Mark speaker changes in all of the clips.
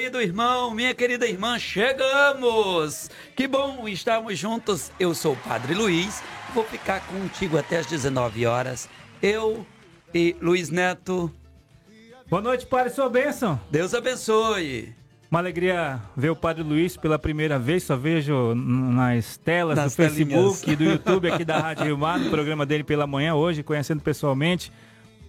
Speaker 1: Querido irmão, minha querida irmã, chegamos! Que bom estarmos juntos. Eu sou o Padre Luiz, vou ficar contigo até as 19 horas. Eu e Luiz Neto.
Speaker 2: Boa noite, Padre, sua bênção.
Speaker 1: Deus abençoe.
Speaker 2: Uma alegria ver o Padre Luiz pela primeira vez, só vejo nas telas
Speaker 1: Nas
Speaker 2: do Facebook
Speaker 1: telinhas.
Speaker 2: e do YouTube aqui da Rádio Rio Mar, no programa dele pela manhã, hoje, conhecendo pessoalmente.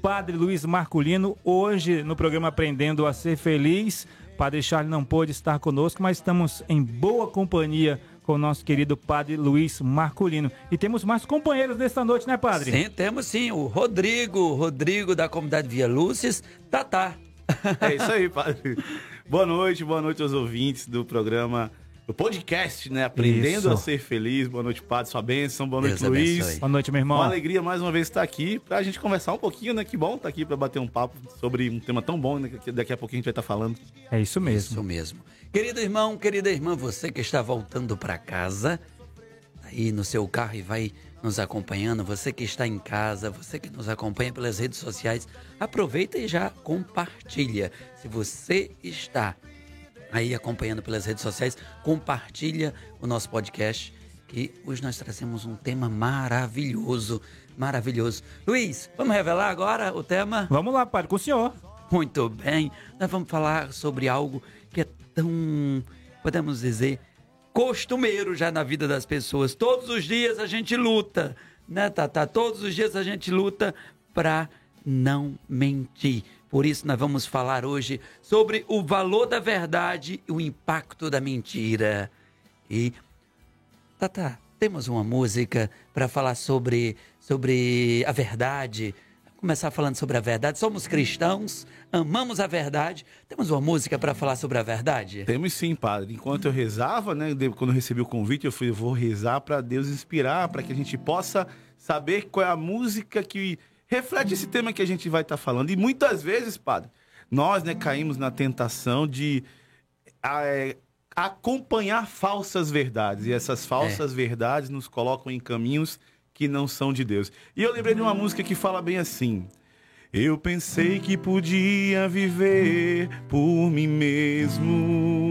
Speaker 2: Padre Luiz Marculino, hoje no programa Aprendendo a Ser Feliz. Padre Charles não pôde estar conosco, mas estamos em boa companhia com o nosso querido Padre Luiz Marculino. E temos mais companheiros nesta noite, né, Padre?
Speaker 1: Sim, temos sim o Rodrigo, Rodrigo da comunidade Via Lúcis, Tatá.
Speaker 3: É isso aí, padre. Boa noite, boa noite aos ouvintes do programa, do podcast, né? Aprendendo
Speaker 2: Isso.
Speaker 3: a ser feliz. Boa noite, padre, sua bênção. Boa noite,
Speaker 1: Deus
Speaker 3: Luiz.
Speaker 1: abençoe.
Speaker 2: Boa noite, meu irmão.
Speaker 3: Uma alegria mais uma vez estar aqui pra gente conversar um pouquinho, né? Que bom estar aqui pra bater um papo sobre um tema tão bom, né? Que daqui a pouquinho a gente vai estar falando.
Speaker 2: É isso mesmo.
Speaker 1: Isso mesmo. Querido irmão, querida irmã, você que está voltando para casa, aí no seu carro e vai nos acompanhando, você que está em casa, você que nos acompanha pelas redes sociais, aproveita e já compartilha. Se você está aí acompanhando pelas redes sociais, compartilha o nosso podcast, que hoje nós trazemos um tema maravilhoso, maravilhoso. Luiz, vamos revelar agora o tema?
Speaker 2: Vamos lá, Padre, com o senhor.
Speaker 1: Muito bem, nós vamos falar sobre algo que é tão, podemos dizer, costumeiro já na vida das pessoas. Todos os dias a gente luta, né, Tata? Todos os dias a gente luta para não mentir. Por isso nós vamos falar hoje sobre o valor da verdade e o impacto da mentira. E Tata, temos uma música para falar sobre, sobre a verdade. Começar falando sobre a verdade. Somos cristãos, amamos a verdade. Temos uma música para falar sobre a verdade?
Speaker 3: Temos sim, padre. Enquanto eu rezava, né? Quando eu recebi o convite, eu falei, eu vou rezar pra Deus inspirar, pra que a gente possa saber qual é a música que reflete esse tema que a gente vai estar falando. E muitas vezes, padre, nós, né, caímos na tentação de é, acompanhar falsas verdades. E essas falsas verdades nos colocam em caminhos que não são de Deus. E eu lembrei de uma música que fala bem assim. Eu pensei que podia viver por mim mesmo.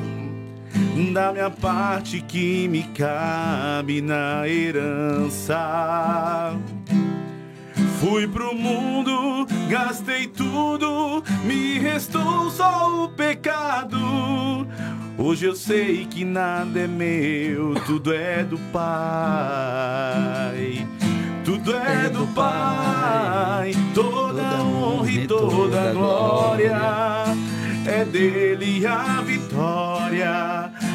Speaker 3: Da minha parte que me cabe na herança. Fui pro mundo, gastei tudo, me restou só o pecado. Hoje eu sei que nada é meu, tudo é do Pai. Tudo é do Pai, toda honra e toda glória. É dele a vitória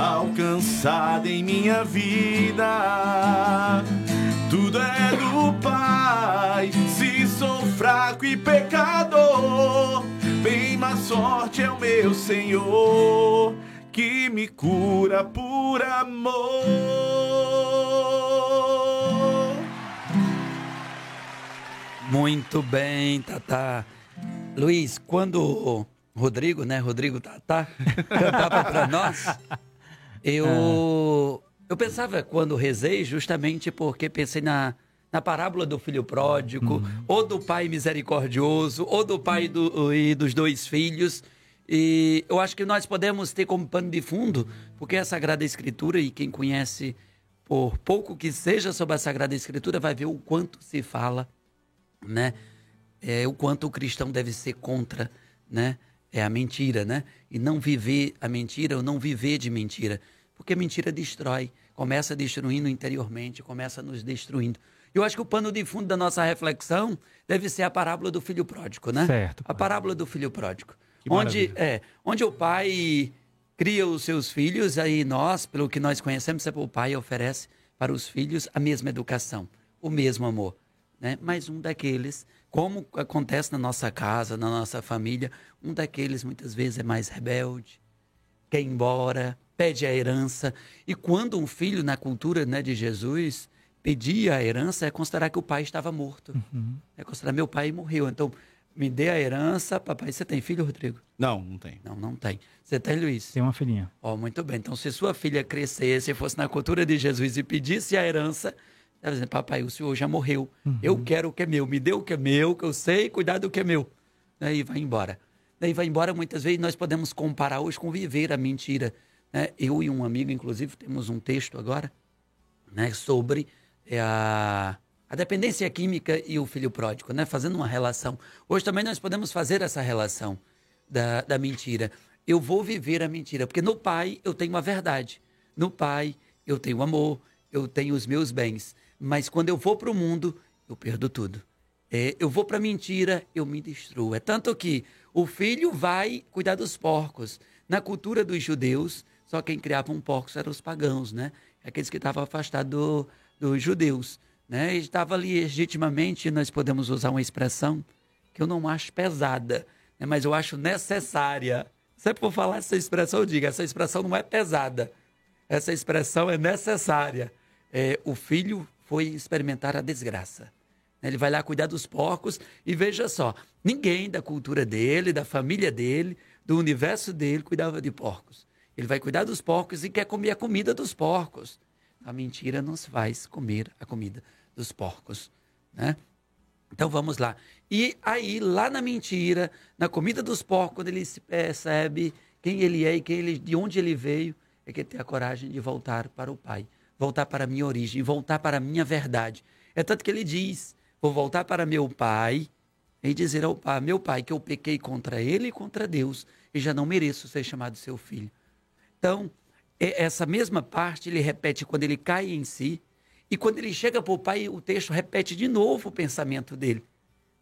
Speaker 3: alcançada em minha vida. Tudo é do Pai, se sou fraco e pecador, bem mais sorte é o meu Senhor, que me cura por amor.
Speaker 1: Muito bem, Tata. Luiz, quando Rodrigo, né? Rodrigo Tata, cantava para nós eu, eu pensava quando rezei, justamente porque pensei na, na parábola do filho pródigo, uhum. ou do pai misericordioso, ou do pai do, e dos dois filhos. E eu acho que nós podemos ter como pano de fundo, porque a Sagrada Escritura, e quem conhece por pouco que seja sobre a Sagrada Escritura, vai ver o quanto se fala né? É, o quanto o cristão deve ser contra, né? É a mentira, né? E não viver a mentira ou não viver de mentira. Porque a mentira destrói, começa destruindo interiormente, começa nos destruindo. Eu acho que o pano de fundo da nossa reflexão deve ser a parábola do filho pródigo, né?
Speaker 2: Certo.
Speaker 1: A parábola do filho pródigo. onde, é, onde o pai cria os seus filhos, aí nós, pelo que nós conhecemos, o pai oferece para os filhos a mesma educação, o mesmo amor né? Mas um daqueles, como acontece na nossa casa, na nossa família, um daqueles muitas vezes é mais rebelde, quer ir embora, pede a herança. E quando um filho na cultura né, de Jesus pedia a herança, é considerar que o pai estava morto. Uhum. É considerar meu pai morreu. Então, me dê a herança. Papai, você tem filho, Rodrigo?
Speaker 3: Não, não tem.
Speaker 1: Não, não tem. Você tem, Luiz?
Speaker 2: Tem uma filhinha.
Speaker 1: Oh, muito bem. Então, se sua filha crescesse, fosse na cultura de Jesus e pedisse a herança, ela dizendo, papai, o senhor já morreu. Uhum. Eu quero o que é meu. Me dê o que é meu, que eu sei cuidar do que é meu. Daí vai embora. Daí vai embora, muitas vezes nós podemos comparar hoje com viver a mentira. Né? Eu e um amigo, inclusive, temos um texto agora né, sobre é, a, a dependência química e o filho pródigo, né? fazendo uma relação. Hoje também nós podemos fazer essa relação da, da mentira. Eu vou viver a mentira, porque no pai eu tenho a verdade. No pai eu tenho amor, eu tenho os meus bens. Mas quando eu vou para o mundo, eu perdo tudo. É, eu vou para a mentira, eu me destruo. É tanto que o filho vai cuidar dos porcos. Na cultura dos judeus, só quem criava um porco eram os pagãos, né? Aqueles que estavam afastados do, dos judeus. Né? Estava ali legitimamente, nós podemos usar uma expressão que eu não acho pesada, né? mas eu acho necessária. Sempre vou falar essa expressão, eu digo, essa expressão não é pesada. Essa expressão é necessária. É, o filho foi experimentar a desgraça. Ele vai lá cuidar dos porcos e veja só, ninguém da cultura dele, da família dele, do universo dele cuidava de porcos. Ele vai cuidar dos porcos e quer comer a comida dos porcos. A mentira nos faz comer a comida dos porcos, né? Então vamos lá. E aí, lá na mentira, na comida dos porcos, quando ele se percebe quem ele é e quem ele, de onde ele veio, é que ele tem a coragem de voltar para o Pai voltar para a minha origem, voltar para a minha verdade. É tanto que ele diz: vou voltar para meu pai e dizer ao pai, meu pai, que eu pequei contra ele e contra Deus e já não mereço ser chamado seu filho. Então, essa mesma parte ele repete quando ele cai em si e quando ele chega para o pai, o texto repete de novo o pensamento dele.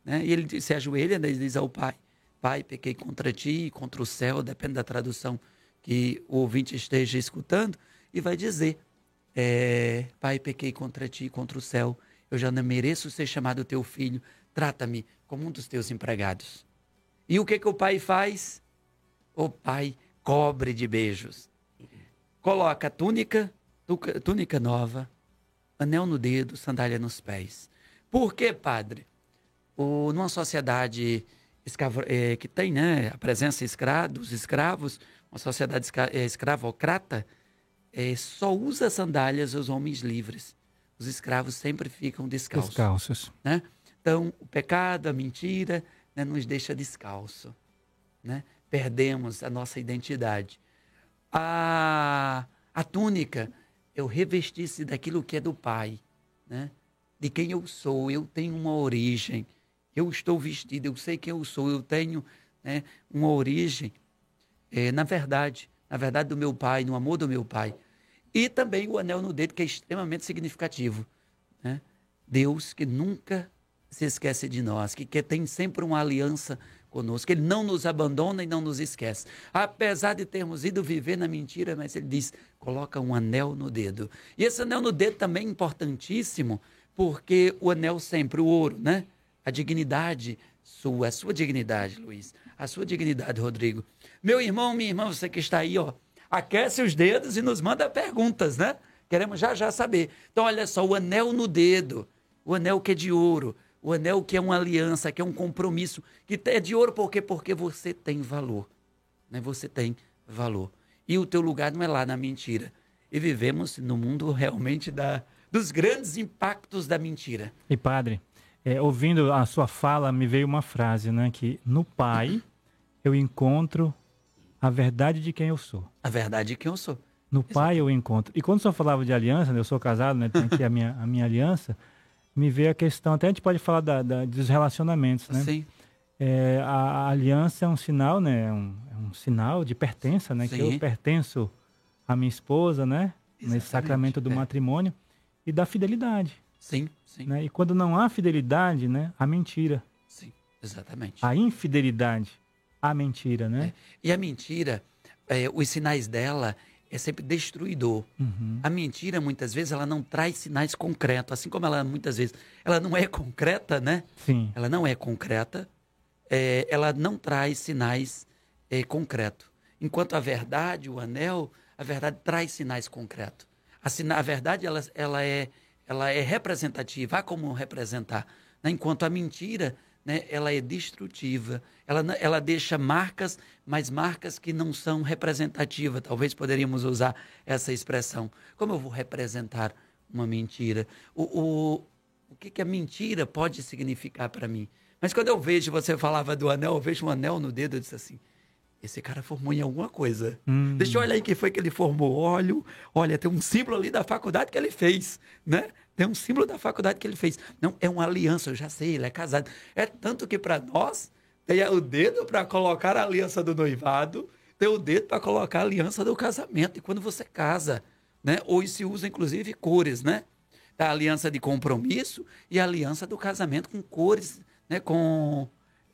Speaker 1: Né? E ele se ajoelha e diz ao pai: Pai, pequei contra ti e contra o céu, depende da tradução que o ouvinte esteja escutando, e vai dizer: é, Pai, pequei contra ti, contra o céu. Eu já não mereço ser chamado teu filho. Trata-me como um dos teus empregados. E o que, que o pai faz? O pai cobre de beijos. Coloca túnica, túnica nova, anel no dedo, sandália nos pés. Por que, padre? O, numa sociedade é, que tem né, a presença escra, dos escravos, uma sociedade é, escravocrata, é, só usa sandálias os homens livres. Os escravos sempre ficam descalços.
Speaker 2: Descalços.
Speaker 1: Né? Então, o pecado, a mentira, né, nos deixa descalço. Né? Perdemos a nossa identidade. A, a túnica, eu revestisse daquilo que é do Pai, né? de quem eu sou. Eu tenho uma origem. Eu estou vestido, eu sei quem eu sou. Eu tenho né, uma origem, é, na verdade, na verdade do meu Pai, no amor do meu Pai. E também o anel no dedo, que é extremamente significativo. Né? Deus que nunca se esquece de nós, que, que tem sempre uma aliança conosco, ele não nos abandona e não nos esquece. Apesar de termos ido viver na mentira, mas ele diz: coloca um anel no dedo. E esse anel no dedo também é importantíssimo, porque o anel sempre, o ouro, né? A dignidade sua, a sua dignidade, Luiz, a sua dignidade, Rodrigo. Meu irmão, minha irmã, você que está aí, ó, aquece os dedos e nos manda perguntas, né? Queremos já já saber. Então, olha só, o anel no dedo, o anel que é de ouro, o anel que é uma aliança, que é um compromisso, que é de ouro por quê? Porque você tem valor, né? Você tem valor. E o teu lugar não é lá na mentira. E vivemos no mundo realmente da, dos grandes impactos da mentira.
Speaker 2: E padre, é, ouvindo a sua fala, me veio uma frase, né? Que no Pai eu encontro a verdade de quem eu sou.
Speaker 1: A verdade de quem eu sou.
Speaker 2: No Pai eu encontro. E quando o senhor falava de aliança, né, eu sou casado, né? Tenho aqui a minha, a minha aliança. Me veio a questão, até a gente pode falar da, da dos relacionamentos, né?
Speaker 1: Sim.
Speaker 2: É, a, a aliança é um sinal, né? É um, é um sinal de pertença, né? Que
Speaker 1: Sim.
Speaker 2: eu pertenço à minha esposa, né? Nesse
Speaker 1: Exatamente,
Speaker 2: sacramento do
Speaker 1: é.
Speaker 2: matrimônio. E da fidelidade,
Speaker 1: Sim, sim,
Speaker 2: né? E quando não há fidelidade, né? A mentira.
Speaker 1: sim. Exatamente.
Speaker 2: A infidelidade, a mentira, né?
Speaker 1: E a mentira, é, os sinais dela é sempre destruidor.
Speaker 2: Uhum.
Speaker 1: A mentira, muitas vezes, ela não traz sinais concretos. Assim como ela, muitas vezes, ela não é concreta, né?
Speaker 2: Sim.
Speaker 1: Ela não é concreta. é, ela não traz sinais é, concretos. Enquanto a verdade, o anel, a verdade traz sinais concretos. A, sina- a verdade, ela, ela, é, ela é representativa, há como representar. né? Enquanto a mentira, né, ela é destrutiva. Ela, ela deixa marcas, mas marcas que não são representativas. Talvez poderíamos usar essa expressão. Como eu vou representar uma mentira? O, o, o que, que a mentira pode significar para mim? Mas quando eu vejo, você falava do anel, eu vejo um anel no dedo, eu disse assim, esse cara formou em alguma coisa.
Speaker 2: Hum.
Speaker 1: Deixa eu olhar aí quem foi que ele formou. Olha, olha, tem um símbolo ali da faculdade que ele fez, né? Tem um símbolo da faculdade que ele fez. Não, é uma aliança, eu já sei, ele é casado. É tanto que para nós, tem o dedo para colocar a aliança do noivado, tem o dedo para colocar a aliança do casamento. E quando você casa, né? Hoje se usa, inclusive, cores, né? A aliança de compromisso e a aliança do casamento com cores, né? Com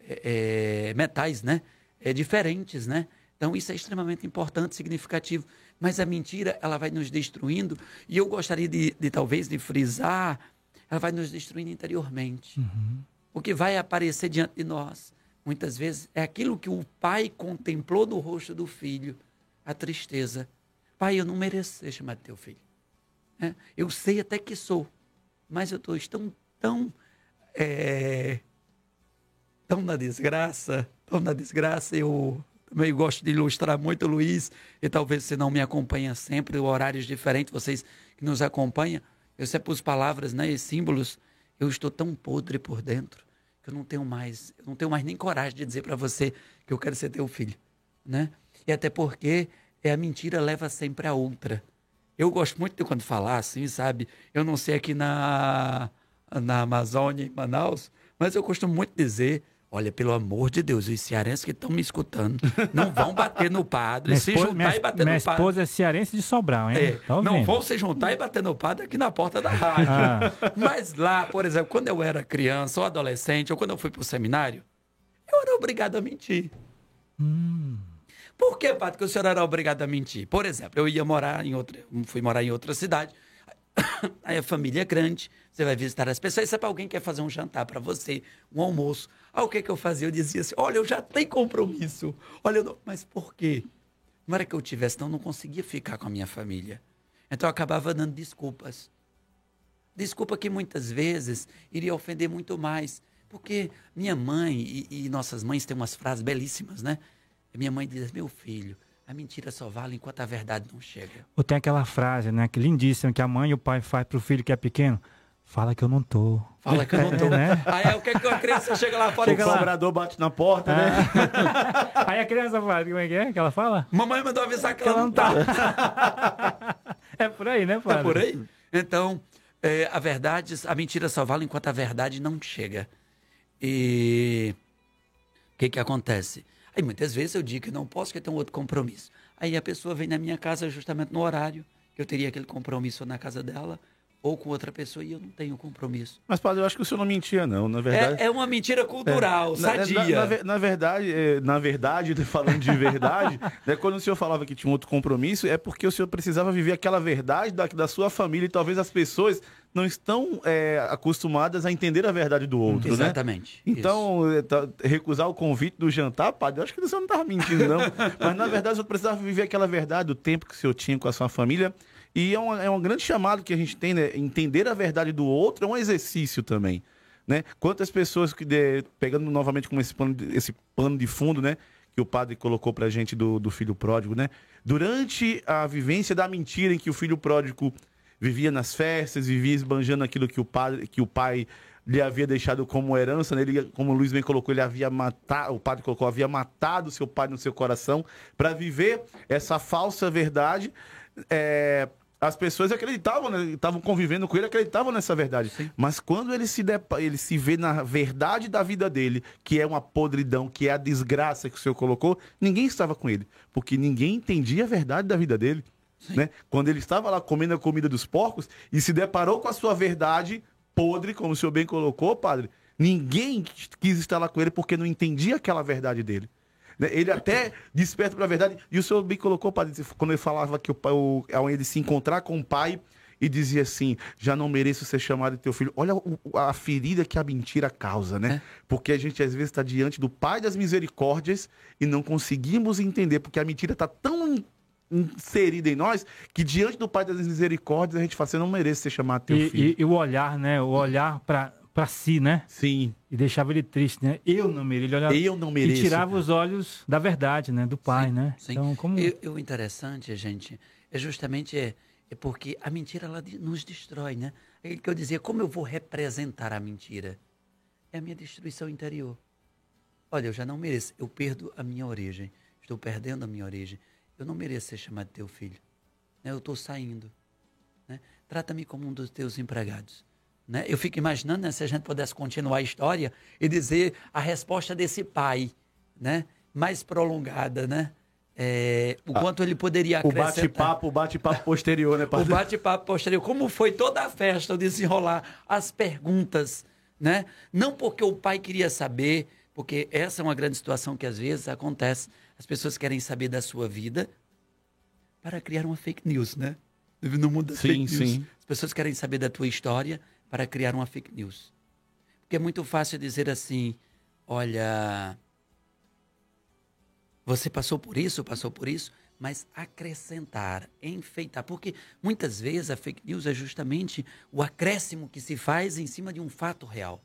Speaker 1: é, é, metais, né? É, diferentes, né? Então isso é extremamente importante, significativo. Mas a mentira, ela vai nos destruindo. E eu gostaria de, de talvez de frisar, ela vai nos destruindo interiormente. O que vai aparecer diante de nós, muitas vezes, é aquilo que o pai contemplou no rosto do filho, a tristeza. Pai, eu não mereço ser chamado teu filho. né? Eu sei até que sou, mas eu estou tão, tão, é, tão na desgraça, tão na desgraça. Eu também gosto de ilustrar muito, Luiz, e talvez você não me acompanha sempre, horários diferentes, vocês que nos acompanham, eu sempre uso palavras né, e símbolos, eu estou tão podre por dentro que eu não tenho mais, eu não tenho mais nem coragem de dizer para você que eu quero ser teu filho, né? E até porque é a mentira leva sempre a outra. Eu gosto muito de quando falar assim, sabe? Eu não sei aqui na, na Amazônia, em Manaus, mas eu costumo muito dizer: olha, pelo amor de Deus, os cearenses que estão me escutando não vão bater no padre,
Speaker 2: Minha
Speaker 1: se
Speaker 2: esposa,
Speaker 1: juntar
Speaker 2: minha,
Speaker 1: e bater
Speaker 2: minha
Speaker 1: no padre.
Speaker 2: esposa é cearense de Sobral, hein?
Speaker 1: É,
Speaker 2: Tá
Speaker 1: não vão se juntar e bater no padre aqui na porta da rádio.
Speaker 2: Ah.
Speaker 1: Mas lá, por exemplo, quando eu era criança ou adolescente, ou quando eu fui para o seminário, eu era obrigado a mentir. Por que, padre, que o senhor era obrigado a mentir? Por exemplo, eu ia morar em outra, fui morar em outra cidade, aí a família é grande, você vai visitar as pessoas, e se alguém quer fazer um jantar para você, um almoço, aí o que, que eu fazia? Eu dizia assim, olha, eu já tenho compromisso, olha, não... mas por quê? Não era que eu tivesse, não, eu não conseguia ficar com a minha família. Então eu acabava dando desculpas. Desculpa que muitas vezes iria ofender muito mais. Porque minha mãe e, e nossas mães têm umas frases belíssimas, né? Minha mãe diz: Meu filho, a mentira só vale enquanto a verdade não chega.
Speaker 2: Ou tem aquela frase, né? Que lindíssima, que a mãe e o pai faz pro filho que é pequeno. Fala que eu não tô.
Speaker 1: Fala que eu não tô.
Speaker 2: né?
Speaker 1: Aí é o que, é que a criança chega lá fora
Speaker 3: O
Speaker 1: e fala:
Speaker 3: cobrador bate na porta, né?
Speaker 2: Aí a criança fala, como é que é que ela fala?
Speaker 1: Mamãe mandou avisar que
Speaker 2: Que
Speaker 1: ela não tá.
Speaker 2: É por aí, né,
Speaker 1: Tá
Speaker 2: padre?
Speaker 1: por aí? Então, é, a verdade, a mentira só vale enquanto a verdade não chega. E o que que acontece? Aí muitas vezes eu digo que não posso, que eu tenho outro compromisso. Aí a pessoa vem na minha casa justamente no horário que eu teria aquele compromisso na casa dela. Ou com outra pessoa e eu não tenho compromisso.
Speaker 3: Mas, padre, eu acho que o senhor não mentia, não. Na verdade.
Speaker 1: É, é uma mentira cultural,
Speaker 3: é, na,
Speaker 1: sadia.
Speaker 3: Na, na, na, verdade, é, na verdade, falando de verdade, né, quando o senhor falava que tinha um outro compromisso, é porque o senhor precisava viver aquela verdade da, da sua família e talvez as pessoas não estão é, acostumadas a entender a verdade do outro,
Speaker 1: Exatamente.
Speaker 3: né? Então, é, tá, recusar o convite do jantar, padre, eu acho que o senhor não estava mentindo, não. Mas, na verdade, o senhor precisava viver aquela verdade do tempo que o senhor tinha com a sua família e é, uma, é um grande chamado que a gente tem, né? Entender a verdade do outro é um exercício também. Né? Quantas pessoas que, de, pegando novamente com esse pano, de, esse pano de fundo, né? Que o padre colocou pra gente do, do filho pródigo, né? Durante a vivência da mentira em que o filho pródigo vivia nas festas, vivia esbanjando aquilo que o, padre, que o pai lhe havia deixado como herança, né? ele, como o Luiz bem colocou, ele havia matado, o padre colocou, havia matado seu pai no seu coração para viver essa falsa verdade. É, as pessoas acreditavam, né? estavam convivendo com ele, acreditavam nessa verdade. Sim. Mas quando ele se, depa, ele se vê na verdade da vida dele, que é uma podridão, que é a desgraça que o Senhor colocou, ninguém estava com ele, porque ninguém entendia a verdade da vida dele. Né? Quando ele estava lá comendo a comida dos porcos e se deparou com a sua verdade podre, como o senhor bem colocou, padre, ninguém quis estar lá com ele porque não entendia aquela verdade dele. Né? Ele até desperta para a verdade. E o senhor bem colocou, padre, quando ele falava que o, o, ao ele se encontrar com o pai e dizia assim: já não mereço ser chamado de teu filho. Olha o, a ferida que a mentira causa, né? É. Porque a gente às vezes está diante do Pai das misericórdias e não conseguimos entender, porque a mentira está tão inserida em nós que diante do Pai das misericórdias a gente fala: você não merece ser chamado de teu
Speaker 2: e,
Speaker 3: filho.
Speaker 2: E, e o olhar, né? O olhar para para si, né?
Speaker 3: Sim.
Speaker 2: E deixava ele triste, né? Eu não mereço. Ele olhava,
Speaker 3: eu não mereço.
Speaker 2: E tirava os olhos da verdade, né? Do pai,
Speaker 1: sim,
Speaker 2: né?
Speaker 1: Sim. Então, como... E, o interessante, gente, é justamente é, é porque a mentira ela nos destrói, né? É que eu dizia, como eu vou representar a mentira? É a minha destruição interior. Olha, eu já não mereço. Eu perdo a minha origem. Estou perdendo a minha origem. Eu não mereço ser chamado teu filho. Né? Eu estou saindo. Né? Trata-me como um dos teus empregados. Né? Eu fico imaginando né, se a gente pudesse continuar a história e dizer a resposta desse pai, né? mais prolongada, né? É, o ah, quanto ele poderia
Speaker 3: acrescentar. O bate-papo, o bate-papo posterior, né,
Speaker 1: padre? o bate-papo posterior. Como foi toda a festa, o desenrolar, as perguntas, né? Não porque o pai queria saber, porque essa é uma grande situação que às vezes acontece. As pessoas querem saber da sua vida para criar uma fake news, né? No mundo das
Speaker 3: sim,
Speaker 1: fake news.
Speaker 3: Sim.
Speaker 1: As pessoas querem saber da tua história para criar uma fake news. Porque é muito fácil dizer assim: olha, você passou por isso, passou por isso, mas acrescentar, enfeitar. Porque muitas vezes a fake news é justamente o acréscimo que se faz em cima de um fato real.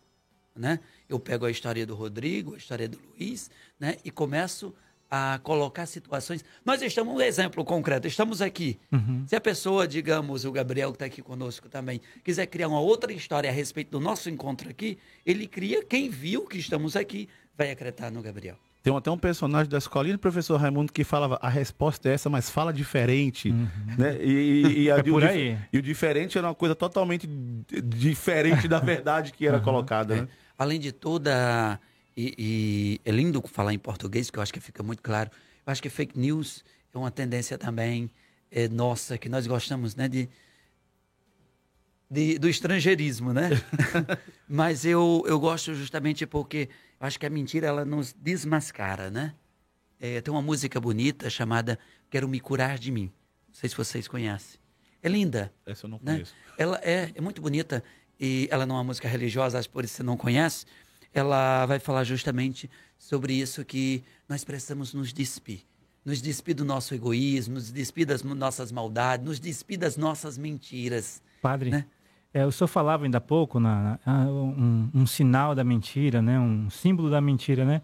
Speaker 1: Né? Eu pego a história do Rodrigo, a história do Luiz, né? e começo a colocar situações. Nós estamos, um exemplo concreto, estamos aqui. Uhum. Se a pessoa, digamos, o Gabriel que está aqui conosco também, quiser criar uma outra história a respeito do nosso encontro aqui, ele cria, quem viu que estamos aqui, vai acreditar no Gabriel.
Speaker 3: Tem até um personagem da escolinha do professor Raimundo que falava a resposta é essa, mas fala diferente. Uhum. Né? E, e, e, a,
Speaker 2: é por aí.
Speaker 3: e o diferente era uma coisa totalmente diferente da verdade que era uhum. colocada. Né? É.
Speaker 1: Além de toda e, e, é lindo falar em português, que eu acho que fica muito claro. Eu acho que fake news é uma tendência também é, nossa, que nós gostamos né, de, de do estrangeirismo, né? Mas eu, eu gosto justamente porque eu acho que a mentira ela nos desmascara, né? É, tem uma música bonita chamada Quero Me Curar de Mim. Não sei se vocês conhecem. É linda.
Speaker 3: Essa eu não
Speaker 1: né?
Speaker 3: conheço.
Speaker 1: Ela é, é muito bonita e ela não é uma música religiosa, acho por isso você não conhece ela vai falar justamente sobre isso que nós precisamos nos despir. Nos despir do nosso egoísmo, nos despir das nossas maldades, nos despir das nossas mentiras.
Speaker 2: Padre, né? é, o senhor falava ainda há pouco na, na um, um, sinal da mentira, né? um símbolo da mentira, né?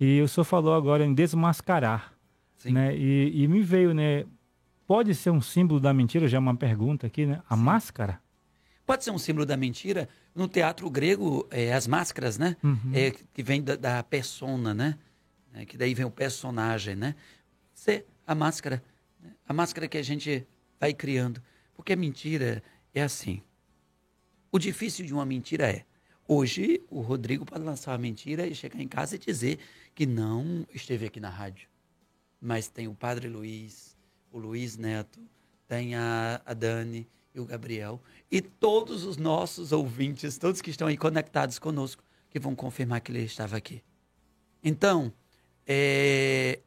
Speaker 2: E o senhor falou agora em desmascarar. Sim. Né? E, e me veio, né? Pode ser um símbolo da mentira, já é uma pergunta aqui, né? A Sim. máscara?
Speaker 1: Pode ser um símbolo da mentira. No teatro grego, é, as máscaras, né? Uhum. É, que vem da, da persona, né? É, que daí vem o personagem, né? Ser a máscara. Né? A máscara que a gente vai criando. Porque a mentira é assim. O difícil de uma mentira é. Hoje, o Rodrigo pode lançar uma mentira e chegar em casa e dizer que não esteve aqui na rádio. Mas tem o Padre Luiz, o Luiz Neto, tem a, a Dani, e o Gabriel e todos os nossos ouvintes, todos que estão aí conectados conosco, que vão confirmar que ele estava aqui. Então, é,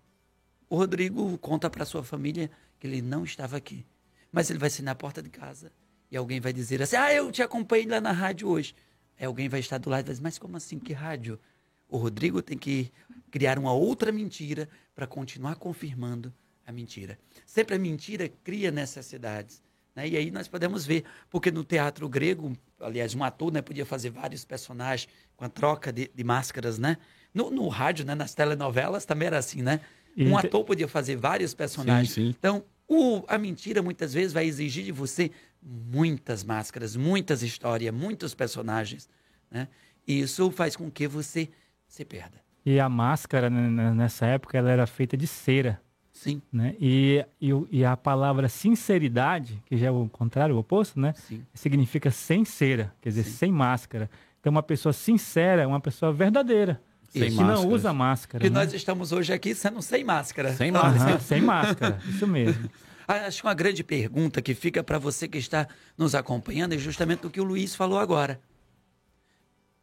Speaker 1: o Rodrigo conta para sua família que ele não estava aqui, mas ele vai ser na porta de casa e alguém vai dizer assim: Ah, eu te acompanhei lá na rádio hoje. Aí alguém vai estar do lado e vai dizer: Mas como assim? Que rádio? O Rodrigo tem que criar uma outra mentira para continuar confirmando a mentira. Sempre a mentira cria necessidades. Né? E aí nós podemos ver, porque no teatro grego, aliás, um ator né, podia fazer vários personagens com a troca de, de máscaras, né? No, no, rádio, né, nas telenovelas também era assim, né? Um ator podia fazer vários personagens. Sim, sim. Então, o, a mentira muitas vezes vai exigir de você muitas máscaras, muitas histórias, muitos personagens, né? E isso faz com que você se perda.
Speaker 2: E a máscara, né, nessa época, ela era feita de cera.
Speaker 1: Sim.
Speaker 2: Né? E, e, e, a palavra sinceridade, que já é o contrário, o oposto, né?
Speaker 1: Sim.
Speaker 2: Significa sem cera, quer dizer, Sim. sem máscara. Então, uma pessoa sincera é uma pessoa verdadeira. Sem que máscara. não usa máscara.
Speaker 1: Que
Speaker 2: né?
Speaker 1: nós estamos hoje aqui sendo sem máscara.
Speaker 2: Sem máscara. Uhum, sem máscara, isso mesmo.
Speaker 1: Ah, acho que uma grande pergunta que fica para você que está nos acompanhando é justamente o que o Luiz falou agora.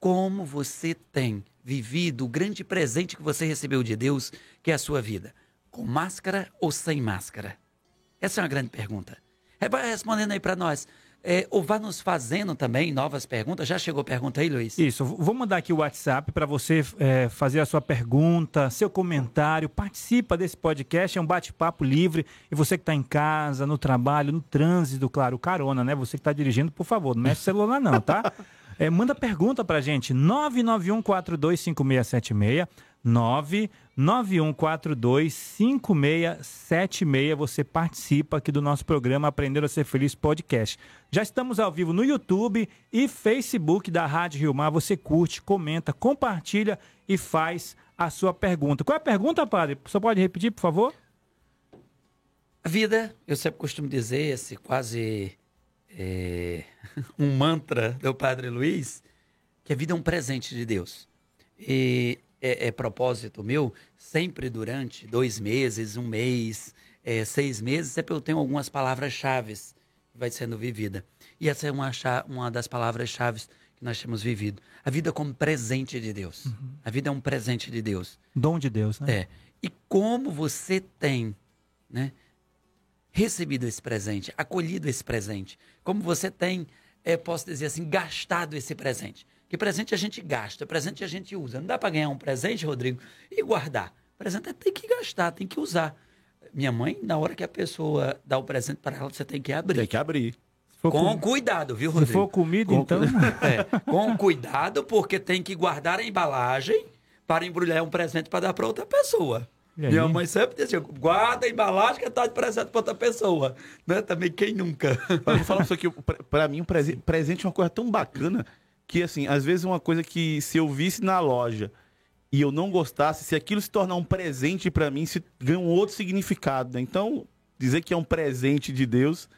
Speaker 1: Como você tem vivido o grande presente que você recebeu de Deus, que é a sua vida? Com máscara ou sem máscara? Essa é uma grande pergunta. É, vai respondendo aí para nós. É, ou vá nos fazendo também novas perguntas. Já chegou pergunta aí, Luiz?
Speaker 2: Isso. Vou mandar aqui o WhatsApp para você é, fazer a sua pergunta, seu comentário. Participa desse podcast. É um bate-papo livre. E você que está em casa, no trabalho, no trânsito, claro, carona, né? Você que está dirigindo, por favor, não mexe o celular não, tá? É, manda pergunta para gente. 991 425676 991425676. Você participa aqui do nosso programa Aprender a Ser Feliz Podcast. Já estamos ao vivo no YouTube e Facebook da Rádio Rio Mar. Você curte, comenta, compartilha e faz a sua pergunta. Qual é a pergunta, padre? Só pode repetir, por favor?
Speaker 1: A vida, eu sempre costumo dizer, esse quase é, um mantra do Padre Luiz, que a vida é um presente de Deus. E é, é propósito meu, sempre durante dois meses, um mês, é, seis meses, sempre eu tenho algumas palavras-chave que vai sendo vivida. E essa é uma, uma das palavras-chave que nós temos vivido. A vida como presente de Deus. Uhum. A vida é um presente de Deus.
Speaker 2: Dom de Deus, né?
Speaker 1: É. E como você tem, né? Recebido esse presente, acolhido esse presente. Como você tem, é, posso dizer assim, gastado esse presente. Que presente a gente gasta, presente a gente usa. Não dá para ganhar um presente, Rodrigo, e guardar. Presente é tem que gastar, tem que usar. Minha mãe, na hora que a pessoa dá o presente para ela, você tem que abrir.
Speaker 3: Tem que abrir.
Speaker 1: Com, com, cuidado, viu, Rodrigo?
Speaker 2: Se for comida,
Speaker 1: com,
Speaker 2: então.
Speaker 1: É, com cuidado, porque tem que guardar a embalagem para embrulhar um presente para dar para outra pessoa. Minha mãe sempre dizia, guarda a embalagem que está de presente para outra pessoa. Né? Também quem nunca?
Speaker 3: Eu vou falar isso aqui, para mim, um presente é uma coisa tão bacana que, assim, às vezes uma coisa que se eu visse na loja e eu não gostasse, se aquilo se tornar um presente para mim, se ganha um outro significado. Né? Então, dizer que é um presente de Deus,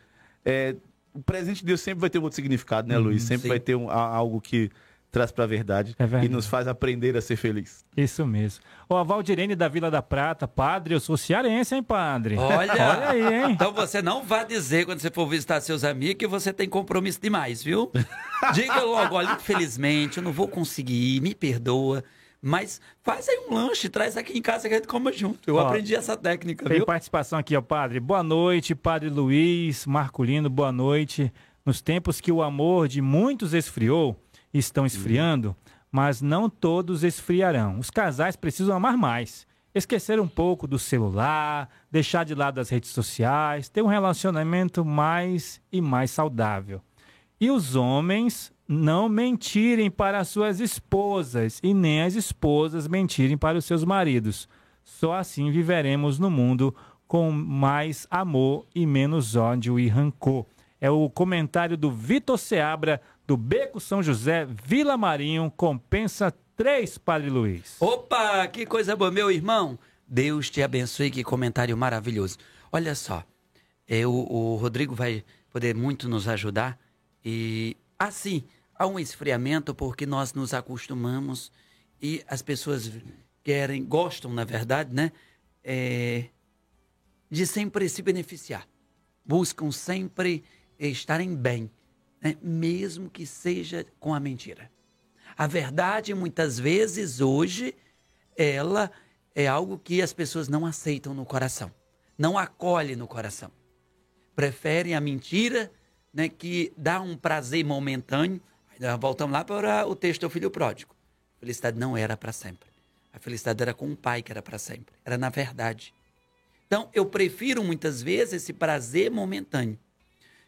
Speaker 3: é, o presente de Deus sempre vai ter um outro significado, né, Luiz? Uhum, sempre sim. vai ter um, algo que traz para a verdade, é e nos faz aprender a ser feliz.
Speaker 2: Isso mesmo. Ó, a Valdirene da Vila da Prata, padre, eu sou cearense, hein, padre?
Speaker 1: Olha, Olha aí, hein? Então você não vá dizer quando você for visitar seus amigos que você tem compromisso demais, viu? Diga logo, olha, infelizmente, eu não vou conseguir, me perdoa. Mas faz aí um lanche, traz aqui em casa que a gente coma junto. Eu ó, aprendi essa técnica,
Speaker 2: tem
Speaker 1: viu?
Speaker 2: participação aqui, ó, padre. Boa noite, padre Luiz, Marculino, boa noite. Nos tempos que o amor de muitos esfriou, estão esfriando, mas não todos esfriarão. Os casais precisam amar mais, esquecer um pouco do celular, deixar de lado as redes sociais, ter um relacionamento mais e mais saudável. E os homens não mentirem para suas esposas e nem as esposas mentirem para os seus maridos. Só assim viveremos no mundo com mais amor e menos ódio e rancor. É o comentário do Vitor Seabra do Beco São José, Vila Marinho, compensa três, Padre Luiz.
Speaker 1: Opa, que coisa boa, meu irmão. Deus te abençoe, que comentário maravilhoso. Olha só, é, o, o Rodrigo vai poder muito nos ajudar. E assim, há um esfriamento porque nós nos acostumamos e as pessoas querem, gostam, na verdade, né? É, de sempre se beneficiar. Buscam sempre estarem bem, né? mesmo que seja com a mentira. A verdade, muitas vezes, hoje, ela é algo que as pessoas não aceitam no coração, não acolhem no coração. Preferem a mentira, né, que dá um prazer momentâneo. Voltamos lá para o texto do filho pródigo. A felicidade não era para sempre. A felicidade era com o pai que era para sempre. Era na verdade. Então, eu prefiro muitas vezes esse prazer momentâneo.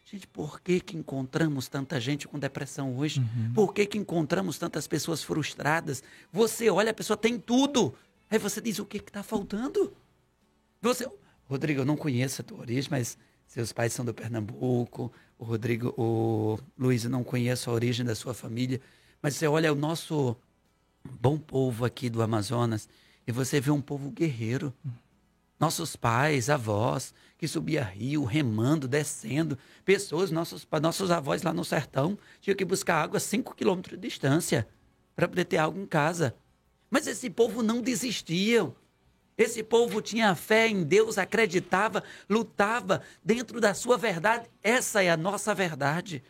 Speaker 1: Gente, por que, que encontramos tanta gente com depressão hoje? Uhum. Por que, que encontramos tantas pessoas frustradas? Você olha, a pessoa tem tudo. Aí você diz, o que está faltando? Você, Rodrigo, eu não conheço a tua origem, mas seus pais são do Pernambuco. O Rodrigo, o Luiz, eu não conheço a origem da sua família. Mas você olha o nosso bom povo aqui do Amazonas e você vê um povo guerreiro. Nossos pais, avós, que subia rio, remando, descendo. Pessoas, nossos, nossos avós lá no sertão, tinham que buscar água a 5 quilômetros de distância para poder ter água em casa. Mas esse povo não desistia. Esse povo tinha fé em Deus, acreditava, lutava dentro da sua verdade. Essa é a nossa verdade.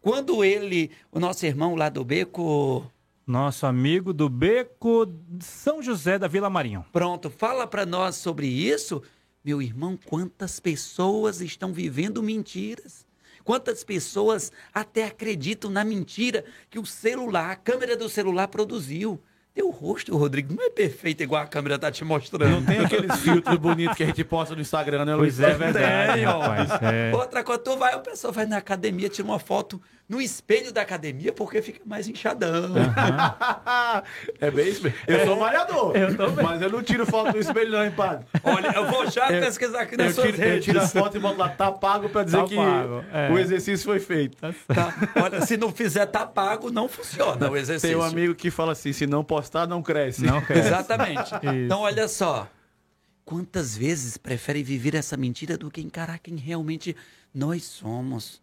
Speaker 1: Quando ele, o nosso irmão lá do beco,
Speaker 2: nosso amigo do Beco São José da Vila Marinho.
Speaker 1: Pronto, fala para nós sobre isso. Meu irmão, quantas pessoas estão vivendo mentiras? Quantas pessoas até acreditam na mentira que o celular, a câmera do celular produziu? Teu rosto, Rodrigo, não é perfeito igual a câmera tá te mostrando.
Speaker 3: Não tem aqueles filtros bonitos que a gente posta no Instagram, né,
Speaker 2: Luiz?
Speaker 3: Pois
Speaker 2: é verdade,
Speaker 1: tem, rapaz, é. Outra, quando tu vai, o pessoal vai na academia, tira uma foto no espelho da academia porque fica mais inchadão. Uhum.
Speaker 3: é bem isso mesmo. Eu sou malhador. Eu também. Mas eu não tiro foto no espelho, não, hein, padre?
Speaker 1: Olha, eu vou já eu, pesquisar aqui nas
Speaker 3: eu tiro, Eu tiro a foto e boto lá, tá pago pra dizer tá que é. o exercício foi feito. Tá,
Speaker 1: tá. Olha, se não fizer, tá pago, não funciona o exercício.
Speaker 3: Tem um amigo que fala assim: se não postar, não cresce.
Speaker 1: Não cresce. Exatamente. Então, olha só. Quantas vezes prefere viver essa mentira do que encarar quem realmente nós somos?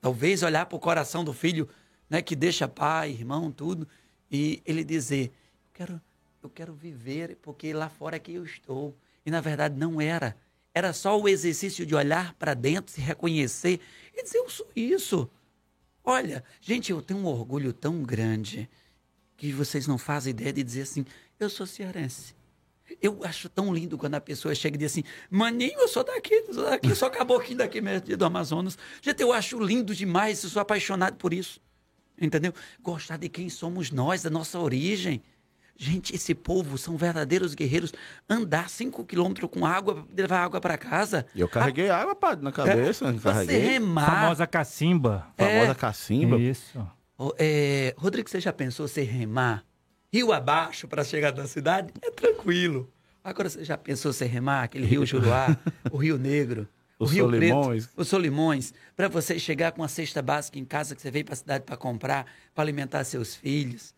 Speaker 1: Talvez olhar para o coração do filho, né, que deixa pai, irmão, tudo, e ele dizer: eu quero, eu quero viver porque lá fora é que eu estou. E na verdade não era. Era só o exercício de olhar para dentro, se reconhecer e dizer: eu sou isso. Olha, gente, eu tenho um orgulho tão grande que vocês não fazem ideia de dizer assim: eu sou cearense. Eu acho tão lindo quando a pessoa chega e diz assim: Maninho, eu sou daqui, sou daqui, sou caboclinho daqui mesmo, do Amazonas. Gente, eu acho lindo demais, eu sou apaixonado por isso. Entendeu? Gostar de quem somos nós, da nossa origem. Gente, esse povo são verdadeiros guerreiros. Andar cinco quilômetros com água, levar água para casa.
Speaker 3: Eu carreguei a... água padre, na cabeça. É,
Speaker 1: carreguei. Você remar.
Speaker 2: Famosa cacimba.
Speaker 3: É, Famosa cacimba.
Speaker 2: Isso.
Speaker 1: É, Rodrigo, você já pensou você remar rio abaixo para chegar na cidade, é tranquilo. Agora você já pensou você remar aquele rio Juruá, o Rio Negro, o, o Rio Solimões. Preto, os Solimões, para você chegar com uma cesta básica em casa que você veio para a cidade para comprar, para alimentar seus filhos.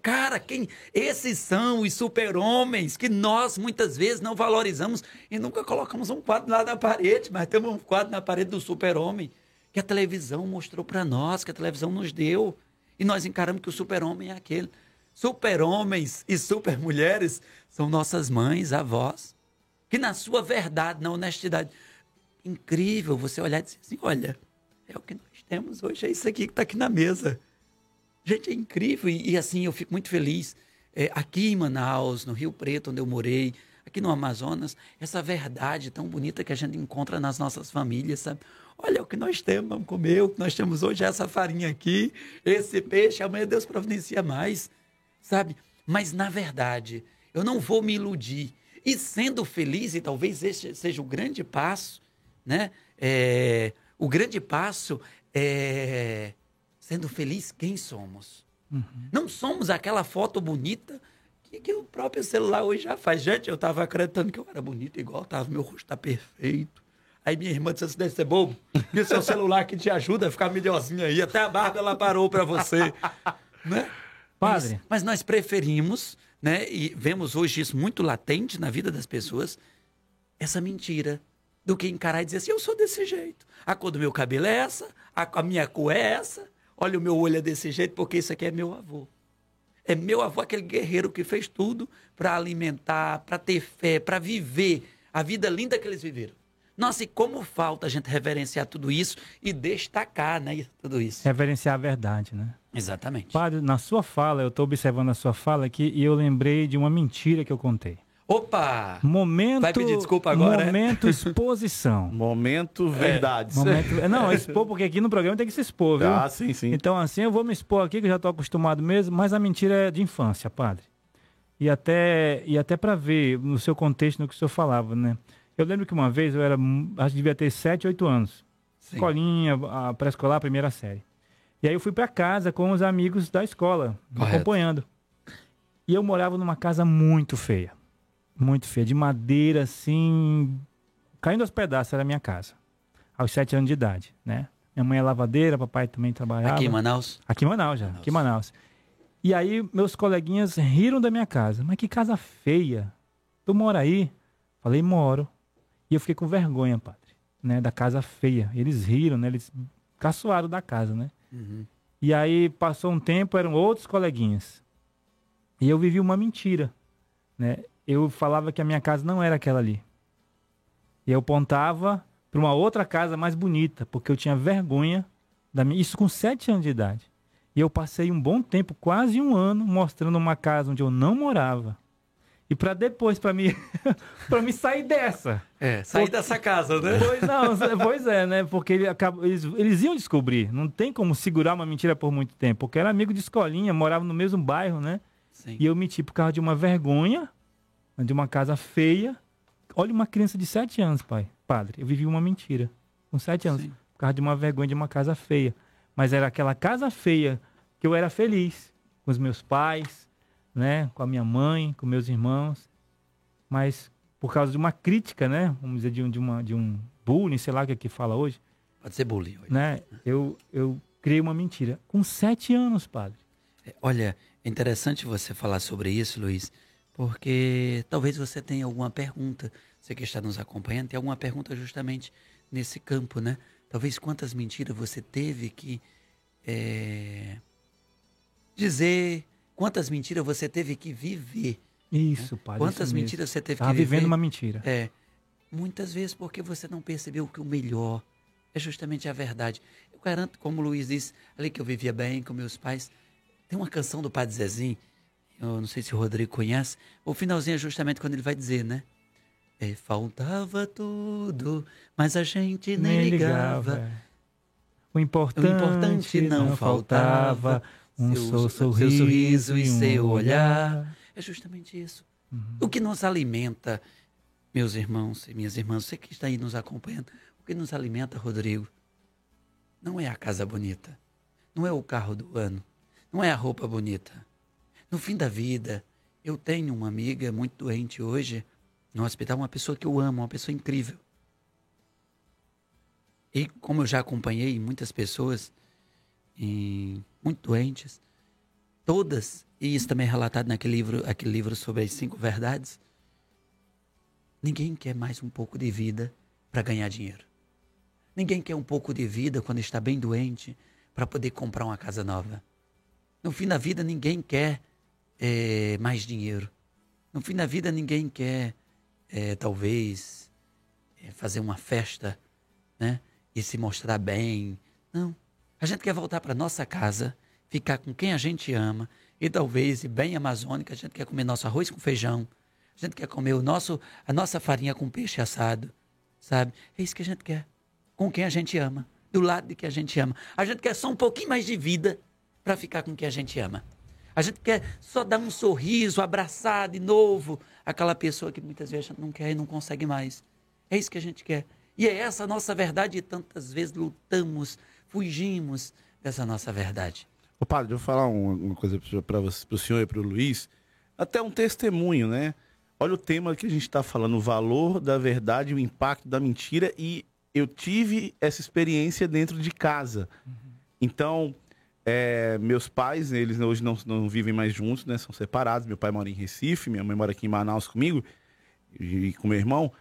Speaker 1: Cara, quem esses são os super-homens que nós muitas vezes não valorizamos e nunca colocamos um quadro lá na parede, mas temos um quadro na parede do super-homem que a televisão mostrou para nós, que a televisão nos deu. E nós encaramos que o super-homem é aquele. Super-homens e super-mulheres são nossas mães, avós, que na sua verdade, na honestidade, incrível você olhar e dizer assim: olha, é o que nós temos hoje, é isso aqui que está aqui na mesa. Gente, é incrível e, e assim eu fico muito feliz. É, aqui em Manaus, no Rio Preto, onde eu morei, aqui no Amazonas, essa verdade tão bonita que a gente encontra nas nossas famílias, sabe? Olha o que nós temos, vamos comer, o que nós temos hoje é essa farinha aqui, esse peixe, amanhã Deus providencia mais sabe? Mas, na verdade, eu não vou me iludir. E sendo feliz, e talvez esse seja o grande passo, né? É, o grande passo é sendo feliz quem somos. Uhum. Não somos aquela foto bonita que, que, o próprio celular hoje já faz. Gente, eu estava acreditando que eu era bonito igual, tava, meu rosto está perfeito. Aí minha irmã disse assim, deve ser bobo. E o seu celular que te ajuda a ficar melhorzinho aí. Até a barba ela parou para você. né?
Speaker 2: Padre.
Speaker 1: Mas, mas nós preferimos, né, e vemos hoje isso muito latente na vida das pessoas, essa mentira do que encarar e dizer assim, eu sou desse jeito. A cor do meu cabelo é essa, a, a minha cor é essa, olha o meu olho é desse jeito, porque isso aqui é meu avô. É meu avô, aquele guerreiro que fez tudo para alimentar, para ter fé, para viver a vida linda que eles viveram. Nossa, e como falta a gente reverenciar tudo isso e destacar, né? Tudo isso.
Speaker 2: Reverenciar a verdade, né?
Speaker 1: Exatamente.
Speaker 2: Padre, na sua fala, eu estou observando a sua fala aqui e eu lembrei de uma mentira que eu contei.
Speaker 1: Opa!
Speaker 2: Momento.
Speaker 1: Vai pedir desculpa agora, é?
Speaker 2: Momento exposição.
Speaker 3: Momento verdade.
Speaker 2: Momento, não, expor, porque aqui no programa tem que se expor, viu?
Speaker 3: Ah, sim, sim.
Speaker 2: Então, assim, eu vou me expor aqui, que eu já estou acostumado mesmo, mas a mentira é de infância, padre. E até, e até para ver no seu contexto, no que o senhor falava, né? Eu lembro que uma vez eu era, acho que devia ter 7, 8 anos.
Speaker 1: Sim.
Speaker 2: Escolinha, a pré-escolar, primeira série. E aí eu fui para casa com os amigos da escola,
Speaker 1: Correto.
Speaker 2: acompanhando. E eu morava numa casa muito feia. Muito feia, de madeira, assim, caindo aos pedaços, era a minha casa. Aos sete anos de idade, né? Minha mãe é lavadeira, papai também trabalhava.
Speaker 1: Aqui em Manaus.
Speaker 2: Aqui em Manaus já, aqui em Manaus. E aí meus coleguinhas riram da minha casa. Mas que casa feia. Tu mora aí? Falei, moro. E eu fiquei com vergonha, padre, né? Da casa feia. Eles riram, né? Eles caçoaram da casa, né?
Speaker 1: Uhum.
Speaker 2: E aí passou um tempo, eram outros coleguinhas. E eu vivi uma mentira, né? Eu falava que a minha casa não era aquela ali. E eu apontava para uma outra casa mais bonita, porque eu tinha vergonha da minha. Isso com sete anos de idade. E eu passei um bom tempo, quase um ano, mostrando uma casa onde eu não morava. E para depois, para me, para me sair dessa.
Speaker 1: É, sair
Speaker 2: Porque-
Speaker 1: dessa casa, né?
Speaker 2: Pois não, pois é, né? Porque ele acaba- eles, eles iam descobrir. Não tem como segurar uma mentira por muito tempo. Porque era amigo de escolinha, morava no mesmo bairro, né?
Speaker 1: Sim.
Speaker 2: E eu menti por causa de uma vergonha, de uma casa feia. Olha uma criança de sete anos, pai. Padre, eu vivi uma mentira. Com sete anos.
Speaker 1: Sim.
Speaker 2: Por causa de uma vergonha de uma casa feia. Mas era aquela casa feia que eu era feliz. Com os meus pais, né? Com a minha mãe, com meus irmãos. Mas por causa de uma crítica, né? Vamos dizer, de um, de uma, de um bullying, sei lá o que aqui fala hoje,
Speaker 1: Pode ser bullying. hoje.
Speaker 2: né? Eu, eu criei uma mentira. Com sete anos, padre.
Speaker 1: É, Olha, é interessante você falar sobre isso, Luiz, porque talvez você tenha alguma pergunta. Você que está nos acompanhando, tem alguma pergunta justamente nesse campo, né? Talvez quantas mentiras você teve que é, dizer, quantas mentiras você teve que viver.
Speaker 2: Isso, padre.
Speaker 1: Quantas
Speaker 2: isso mesmo.
Speaker 1: mentiras você teve
Speaker 2: Tava
Speaker 1: que viver.
Speaker 2: vivendo uma mentira.
Speaker 1: É, muitas vezes porque você não percebeu que o melhor é justamente a verdade. Eu garanto, como o Luiz disse, ali que eu vivia bem com meus pais, tem uma canção do Padre Zezinho, eu não sei se o Rodrigo conhece, o finalzinho é justamente quando ele vai dizer, né? É, faltava tudo, mas a gente nem, ligava.
Speaker 2: é. O importante,
Speaker 1: O importante não
Speaker 2: não
Speaker 1: faltava,
Speaker 2: faltava. Um
Speaker 1: seu-
Speaker 2: só
Speaker 1: seu
Speaker 2: sorriso,
Speaker 1: sorriso e
Speaker 2: um
Speaker 1: seu olhar.
Speaker 2: olhar.
Speaker 1: É justamente isso.
Speaker 2: Uhum.
Speaker 1: O que nos alimenta, meus irmãos e minhas irmãs, você que está aí nos acompanhando, o que nos alimenta, Rodrigo, não é a casa bonita, não é o carro do ano, não é a roupa bonita. No fim da vida, eu tenho uma amiga muito doente hoje no hospital, uma pessoa que eu amo, uma pessoa incrível. E como eu já acompanhei muitas pessoas em- muito doentes, todas, e isso também é relatado naquele livro, aquele livro sobre as cinco verdades, ninguém quer mais um pouco de vida para ganhar dinheiro. Ninguém quer um pouco de vida quando está bem doente para poder comprar uma casa nova. No fim da vida, ninguém quer eh, mais dinheiro. No fim da vida, ninguém quer, eh, talvez, eh, fazer uma festa, né? E se mostrar bem. Não. A gente quer voltar para nossa casa, ficar com quem a gente ama e talvez, bem amazônica, a gente quer comer nosso arroz com feijão. A gente quer comer o nosso, a nossa farinha com peixe assado, sabe? É isso que a gente quer. Com quem a gente ama, do lado de quem a gente ama. A gente quer só um pouquinho mais de vida para ficar com quem a gente ama. A gente quer só dar um sorriso, abraçar de novo aquela pessoa que muitas vezes a gente não quer e não consegue mais. É isso que a gente quer. E é essa a nossa verdade e tantas vezes lutamos, fugimos dessa nossa verdade.
Speaker 3: Ô, padre, deixa eu falar uma, uma coisa para o senhor e para o Luiz. Até um testemunho, né? Olha o tema que a gente está falando, o valor da verdade, o impacto da mentira. E eu tive essa experiência dentro de casa. Então, é, meus pais, eles hoje não, não vivem mais juntos, né? São separados. Meu pai mora em Recife, minha mãe mora aqui em Manaus comigo e com meu irmão.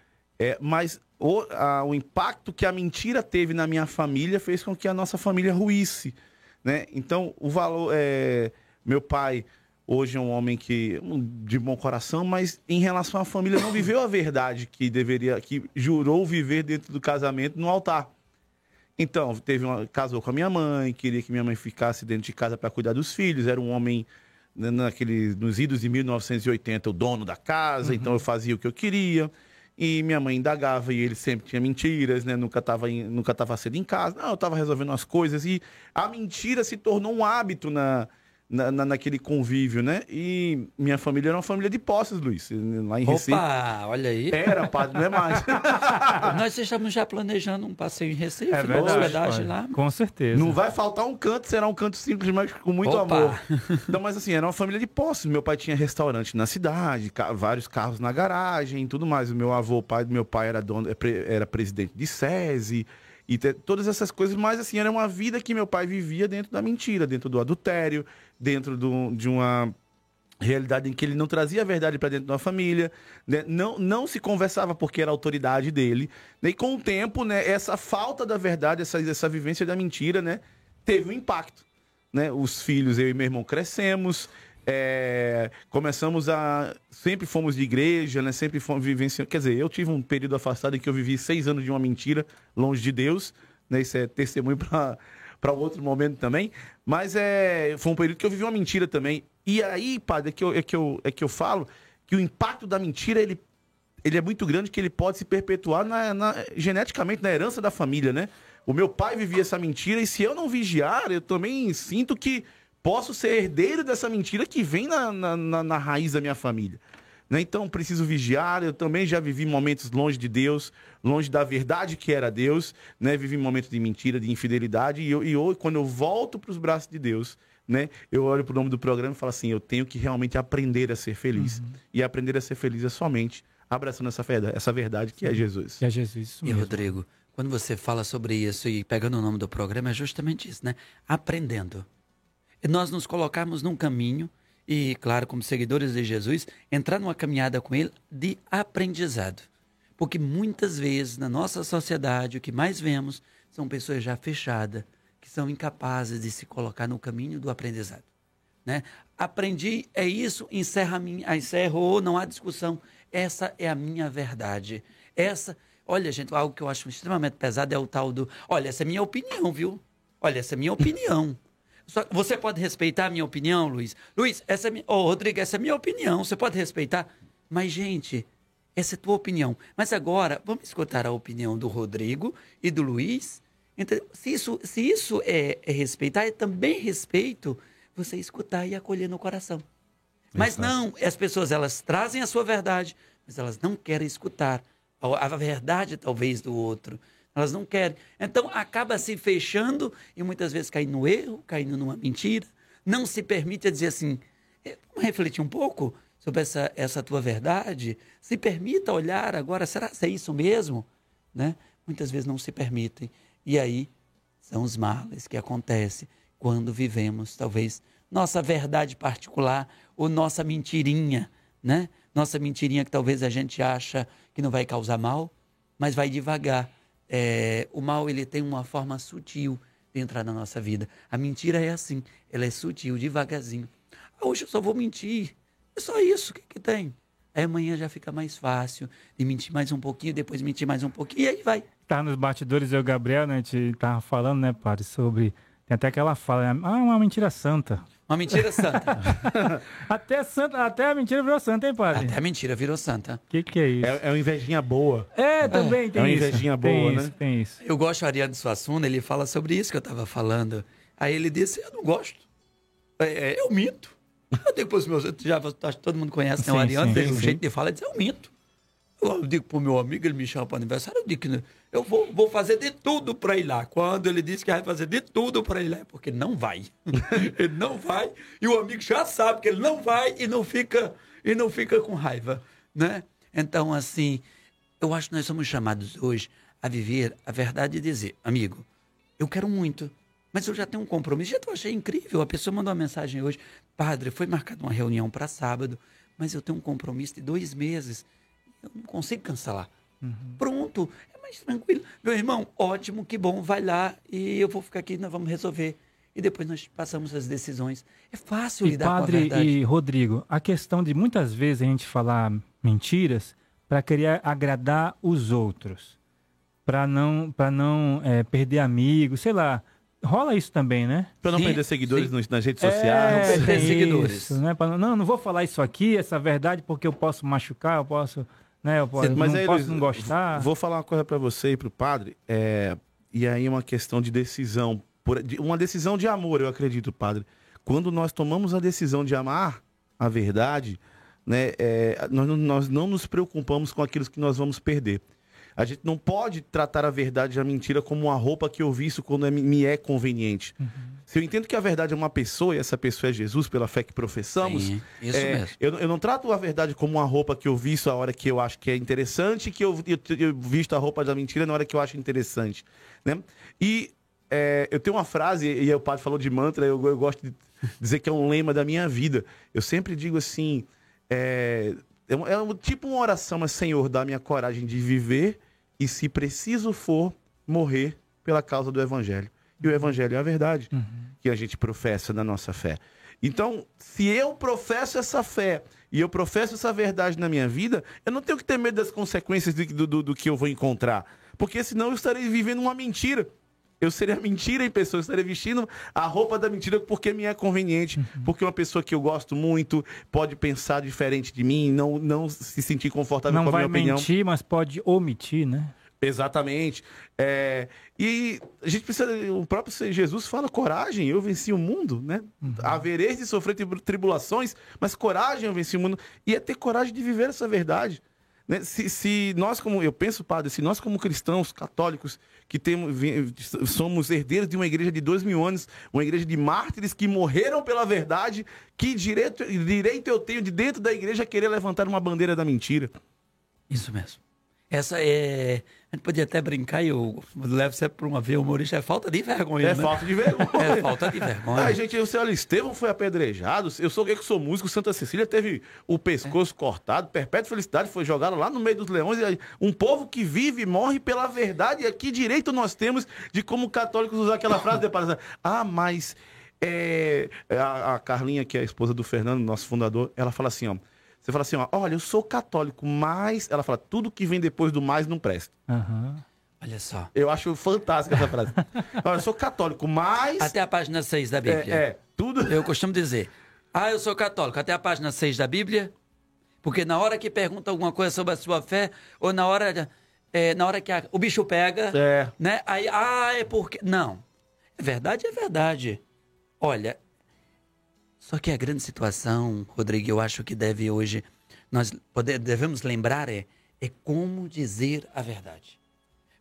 Speaker 3: É, mas o, a- o impacto que a mentira teve na minha família fez com que a nossa família ruísse, né? Então, o valor... É, meu pai Hoje é um homem que de bom coração, mas em relação à família não viveu a verdade que deveria, que jurou viver dentro do casamento no altar. Então, teve uma, casou com a minha mãe, queria que minha mãe ficasse dentro de casa para cuidar dos filhos, era um homem né, naquele, nos idos de 1980, o dono da casa, uhum. então eu fazia o que eu queria. E minha mãe indagava e ele sempre tinha mentiras, né? Nunca estava nunca tava cedo em casa. Não, eu estava resolvendo as coisas. E a mentira se tornou um hábito na, na, na, naquele convívio, né? E minha família era uma família de posses, Luiz, lá em
Speaker 1: Opa,
Speaker 3: Recife.
Speaker 1: olha aí.
Speaker 3: Era, padre, não é mais.
Speaker 1: Nós estamos já planejando um passeio em Recife,
Speaker 2: é verdade,
Speaker 1: hospedagem lá.
Speaker 2: Com certeza.
Speaker 3: Não vai faltar um canto, será um canto simples, mas com muito
Speaker 1: Opa.
Speaker 3: amor. Então, mas assim, era uma família de posses. Meu pai tinha restaurante na cidade, ca vários carros na garagem e tudo mais. O meu avô, o pai do meu pai, era, dono, é era presidente de SESI e todas essas coisas, mas assim, era uma vida que meu pai vivia dentro da mentira, dentro do adultério, dentro do, de uma realidade em que ele não trazia a verdade para dentro da família, né? não, não se conversava porque era a autoridade dele. Né? E com o tempo, né, essa falta da verdade, essa, essa vivência da mentira, né, teve um impacto. Né? Os filhos, eu e meu irmão, crescemos, é, começamos a. Sempre fomos de igreja, né? Sempre fomos vivenciando. Quer dizer, eu tive um período afastado em que eu vivi seis anos de uma mentira, longe de Deus. Né? Isso é testemunho para para outro momento também. Mas é, foi um período que eu vivi uma mentira também. E aí, padre, é que eu, é que eu, é que eu falo que o impacto da mentira ele, ele é muito grande, que ele pode se perpetuar na, na, geneticamente na herança da família, né? O meu pai vivia essa mentira e se eu não vigiar, eu também sinto que posso ser herdeiro dessa mentira que vem na, na, na, na raiz da minha família. Né? Então, preciso vigiar. Eu também já vivi momentos longe de Deus, longe da verdade que era Deus. Né? Vivi momentos de mentira, de infidelidade. E, eu, e eu, quando eu volto para os braços de Deus, né? eu olho para o nome do programa e falo assim: eu tenho que realmente aprender a ser feliz. Uhum. E aprender a ser feliz é somente abraçando essa verdade, essa verdade que é Jesus.
Speaker 2: Que é Jesus.
Speaker 1: E, Rodrigo, quando você fala sobre isso e pegando o nome do programa, é justamente isso, né? Aprendendo. E nós nos colocarmos num caminho e, claro, como seguidores de Jesus, entrar numa caminhada com Ele de aprendizado. Porque muitas vezes na nossa sociedade o que mais vemos são pessoas já fechadas, que são incapazes de se colocar no caminho do aprendizado. Né? Aprendi, é isso, encerra, minha, encerrou, não há discussão. Essa é a minha verdade. Essa, olha, gente, algo que eu acho extremamente pesado é o tal do, olha, essa é minha opinião, viu? Olha, essa é minha opinião. Só, você pode respeitar a minha opinião, Luiz? Luiz, essa é minha. Oh, Rodrigo, essa é minha opinião. Você pode respeitar? Mas, gente, essa é tua opinião. Mas agora, vamos escutar a opinião do Rodrigo e do Luiz. Então, se isso, se isso é, é respeitar, é também respeito você escutar e acolher no coração. Mas Exato. não, as pessoas elas trazem a sua verdade, mas elas não querem escutar a, a verdade talvez do outro. Elas não querem. Então acaba se fechando e muitas vezes caindo no erro, caindo numa mentira. Não se permite dizer assim, é, vamos refletir um pouco sobre essa, essa tua verdade. Se permita olhar agora, será que é isso mesmo? Né? Muitas vezes não se permitem. E aí são os males que acontecem quando vivemos, talvez, nossa verdade particular ou nossa mentirinha, né? Nossa mentirinha que talvez a gente acha que não vai causar mal, mas vai devagar é, o mal ele tem uma forma sutil de entrar na nossa vida. A mentira é assim, ela é sutil, devagarzinho. Ah, hoje eu só vou mentir. É só isso, o que, que tem? Aí amanhã já fica mais fácil de mentir mais um pouquinho, depois mentir mais um pouquinho, e aí vai.
Speaker 2: Tá nos batidores, eu o Gabriel, né, a gente tava falando, né, padre, sobre... Tem até aquela fala, ah, uma mentira santa.
Speaker 1: Uma mentira santa.
Speaker 2: até, santa. até a mentira virou santa, hein, padre?
Speaker 1: Até a mentira virou santa.
Speaker 2: O que, que é isso?
Speaker 3: É, é uma invejinha boa.
Speaker 2: É, também é. tem
Speaker 3: é uma
Speaker 2: isso.
Speaker 3: invejinha boa,
Speaker 2: tem
Speaker 3: né?
Speaker 2: Isso, tem isso.
Speaker 1: Eu gosto do Ariano Suassuna, ele fala sobre isso que eu estava falando. Aí ele disse, eu não gosto. É, é eu minto. Eu digo para os meus... Já, acho que todo mundo conhece, né? O Ariano, tem um jeito de falar, ele diz, eu minto. Eu digo pro meu amigo, ele me chama para aniversário, eu digo que eu vou, vou fazer de tudo para ir lá. Quando ele disse que vai fazer de tudo para ir lá, é porque não vai. ele não vai, e o amigo já sabe que ele não vai e não fica, e não fica com raiva, né? Então, assim, eu acho que nós somos chamados hoje a viver a verdade e dizer, amigo, eu quero muito, mas eu já tenho um compromisso. Já eu achei incrível. A pessoa mandou uma mensagem hoje, padre, foi marcada uma reunião para sábado, mas eu tenho um compromisso de dois meses eu não consigo cancelar. Uhum. Pronto, é mais tranquilo. Meu irmão, ótimo, que bom, vai lá e eu vou ficar aqui, nós vamos resolver. e depois nós passamos as decisões. É fácil
Speaker 2: E
Speaker 1: lidar com a
Speaker 2: padre
Speaker 1: verdade.
Speaker 2: e Rodrigo, a questão de muitas vezes a gente falar mentiras para querer agradar os outros, para não, para não é, perder amigos, sei lá. Rola isso também, né?
Speaker 3: Pra não
Speaker 1: Sim,
Speaker 3: perder seguidores
Speaker 1: sim.
Speaker 3: nos- nas redes
Speaker 2: É,
Speaker 3: sociais.
Speaker 1: perder seguidores.
Speaker 2: isso, né? Pra não, não, não vou falar isso aqui, essa verdade, porque eu posso machucar, eu posso, né? Eu posso,
Speaker 3: Mas
Speaker 2: não
Speaker 3: aí,
Speaker 2: posso não gostar.
Speaker 3: Vou falar uma coisa pra você e pro padre. É, e aí uma questão de decisão. por- de- uma decisão de amor, eu acredito, padre. Quando nós tomamos a decisão de amar a verdade, né, é, nós, não- nós não nos preocupamos com aquilo que nós vamos perder. A gente não pode tratar a verdade e a mentira como uma roupa que eu visto quando é- me é conveniente. Se eu entendo que a verdade é uma pessoa e essa pessoa é Jesus, pela fé que professamos,
Speaker 1: Sim, isso
Speaker 3: é,
Speaker 1: mesmo.
Speaker 3: Eu, eu não trato a verdade como uma roupa que eu visto a hora que eu acho que é interessante, que eu, eu, eu visto a roupa da mentira na hora que eu acho interessante. Né? E é, eu tenho uma frase, e aí o padre falou de mantra, eu, eu gosto de dizer que é um lema da minha vida. Eu sempre digo assim: é, é, um- é um- tipo uma oração, mas Senhor, dá minha coragem de viver e, se preciso for, morrer pela causa do Evangelho. E o Evangelho é a verdade que a gente professa na nossa fé. Então, se eu professo essa fé e eu professo essa verdade na minha vida, eu não tenho que ter medo das consequências do- do- do que eu vou encontrar. Porque senão eu estarei vivendo uma mentira. Eu seria mentira em pessoa, eu estaria vestindo a roupa da mentira porque me é conveniente, porque uma pessoa que eu gosto muito pode pensar diferente de mim, não, não se sentir confortável
Speaker 2: Não
Speaker 3: com a
Speaker 2: vai
Speaker 3: minha opinião.
Speaker 2: mentir, mas pode omitir, né?
Speaker 3: Exatamente. É, e a gente precisa. O próprio Jesus fala: coragem, eu venci o mundo, né? Havereis de sofrer tri- tribulações, mas coragem, eu venci o mundo. E é ter coragem de viver essa verdade. Né? Se, se nós, como. Eu penso, padre, se nós, como cristãos católicos, que temos, somos herdeiros de uma igreja de dois mil anos, uma igreja de mártires que morreram pela verdade, que direito, direito eu tenho de dentro da igreja querer levantar uma bandeira da mentira?
Speaker 1: Isso mesmo. Essa é. A gente podia até brincar e eu levo sempre para uma vez humorista. É falta de vergonha.
Speaker 3: É
Speaker 1: né?
Speaker 3: falta de vergonha.
Speaker 1: É falta de vergonha.
Speaker 3: Ai, gente, você olha, Estevão foi apedrejado. Eu sou eu que sou músico, Santa Cecília teve o pescoço cortado, Perpétua Felicidade foi jogado lá no meio dos leões. Aí, um povo que vive e morre pela verdade. E que direito nós temos de, como católicos, usar aquela frase de palestra? Ah, mas. é, a, a Carlinha, que é a esposa do Fernando, nosso fundador, ela fala assim: ó. Você fala assim, ó, olha, eu sou católico, mas. Ela fala, tudo que vem depois do mais não presta.
Speaker 2: Aham.
Speaker 1: Olha só.
Speaker 3: Eu acho fantástica essa frase. Olha, eu sou católico, mas.
Speaker 1: Até a página 6 da Bíblia.
Speaker 3: é, é, tudo.
Speaker 1: Eu costumo dizer, ah, eu sou católico, até a página 6 da Bíblia, porque na hora que pergunta alguma coisa sobre a sua fé, ou na hora, é, na hora que a- o bicho pega,
Speaker 3: É.
Speaker 1: né? Aí, ah, é porque. Não. É verdade, é verdade. Olha, só que a grande situação, Rodrigo, eu acho que deve hoje, nós poder, devemos lembrar é, é como dizer a verdade.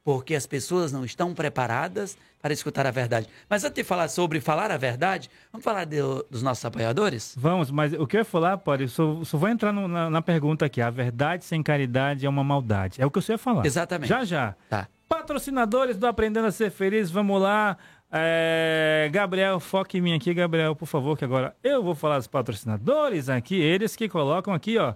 Speaker 1: Porque as pessoas não estão preparadas para escutar a verdade. Mas antes de falar sobre falar a verdade, vamos falar do- dos nossos apoiadores?
Speaker 2: Vamos, mas o que eu ia falar, pode, eu só, só vou entrar no- na, na pergunta aqui. A verdade sem caridade é uma maldade. É o que você ia falar.
Speaker 1: Exatamente.
Speaker 2: Já, já.
Speaker 1: Tá.
Speaker 2: Patrocinadores do Aprendendo a Ser Feliz, vamos lá. É, Gabriel, foque em mim aqui, Gabriel, por favor, que agora eu vou falar dos patrocinadores aqui, eles que colocam aqui, ó,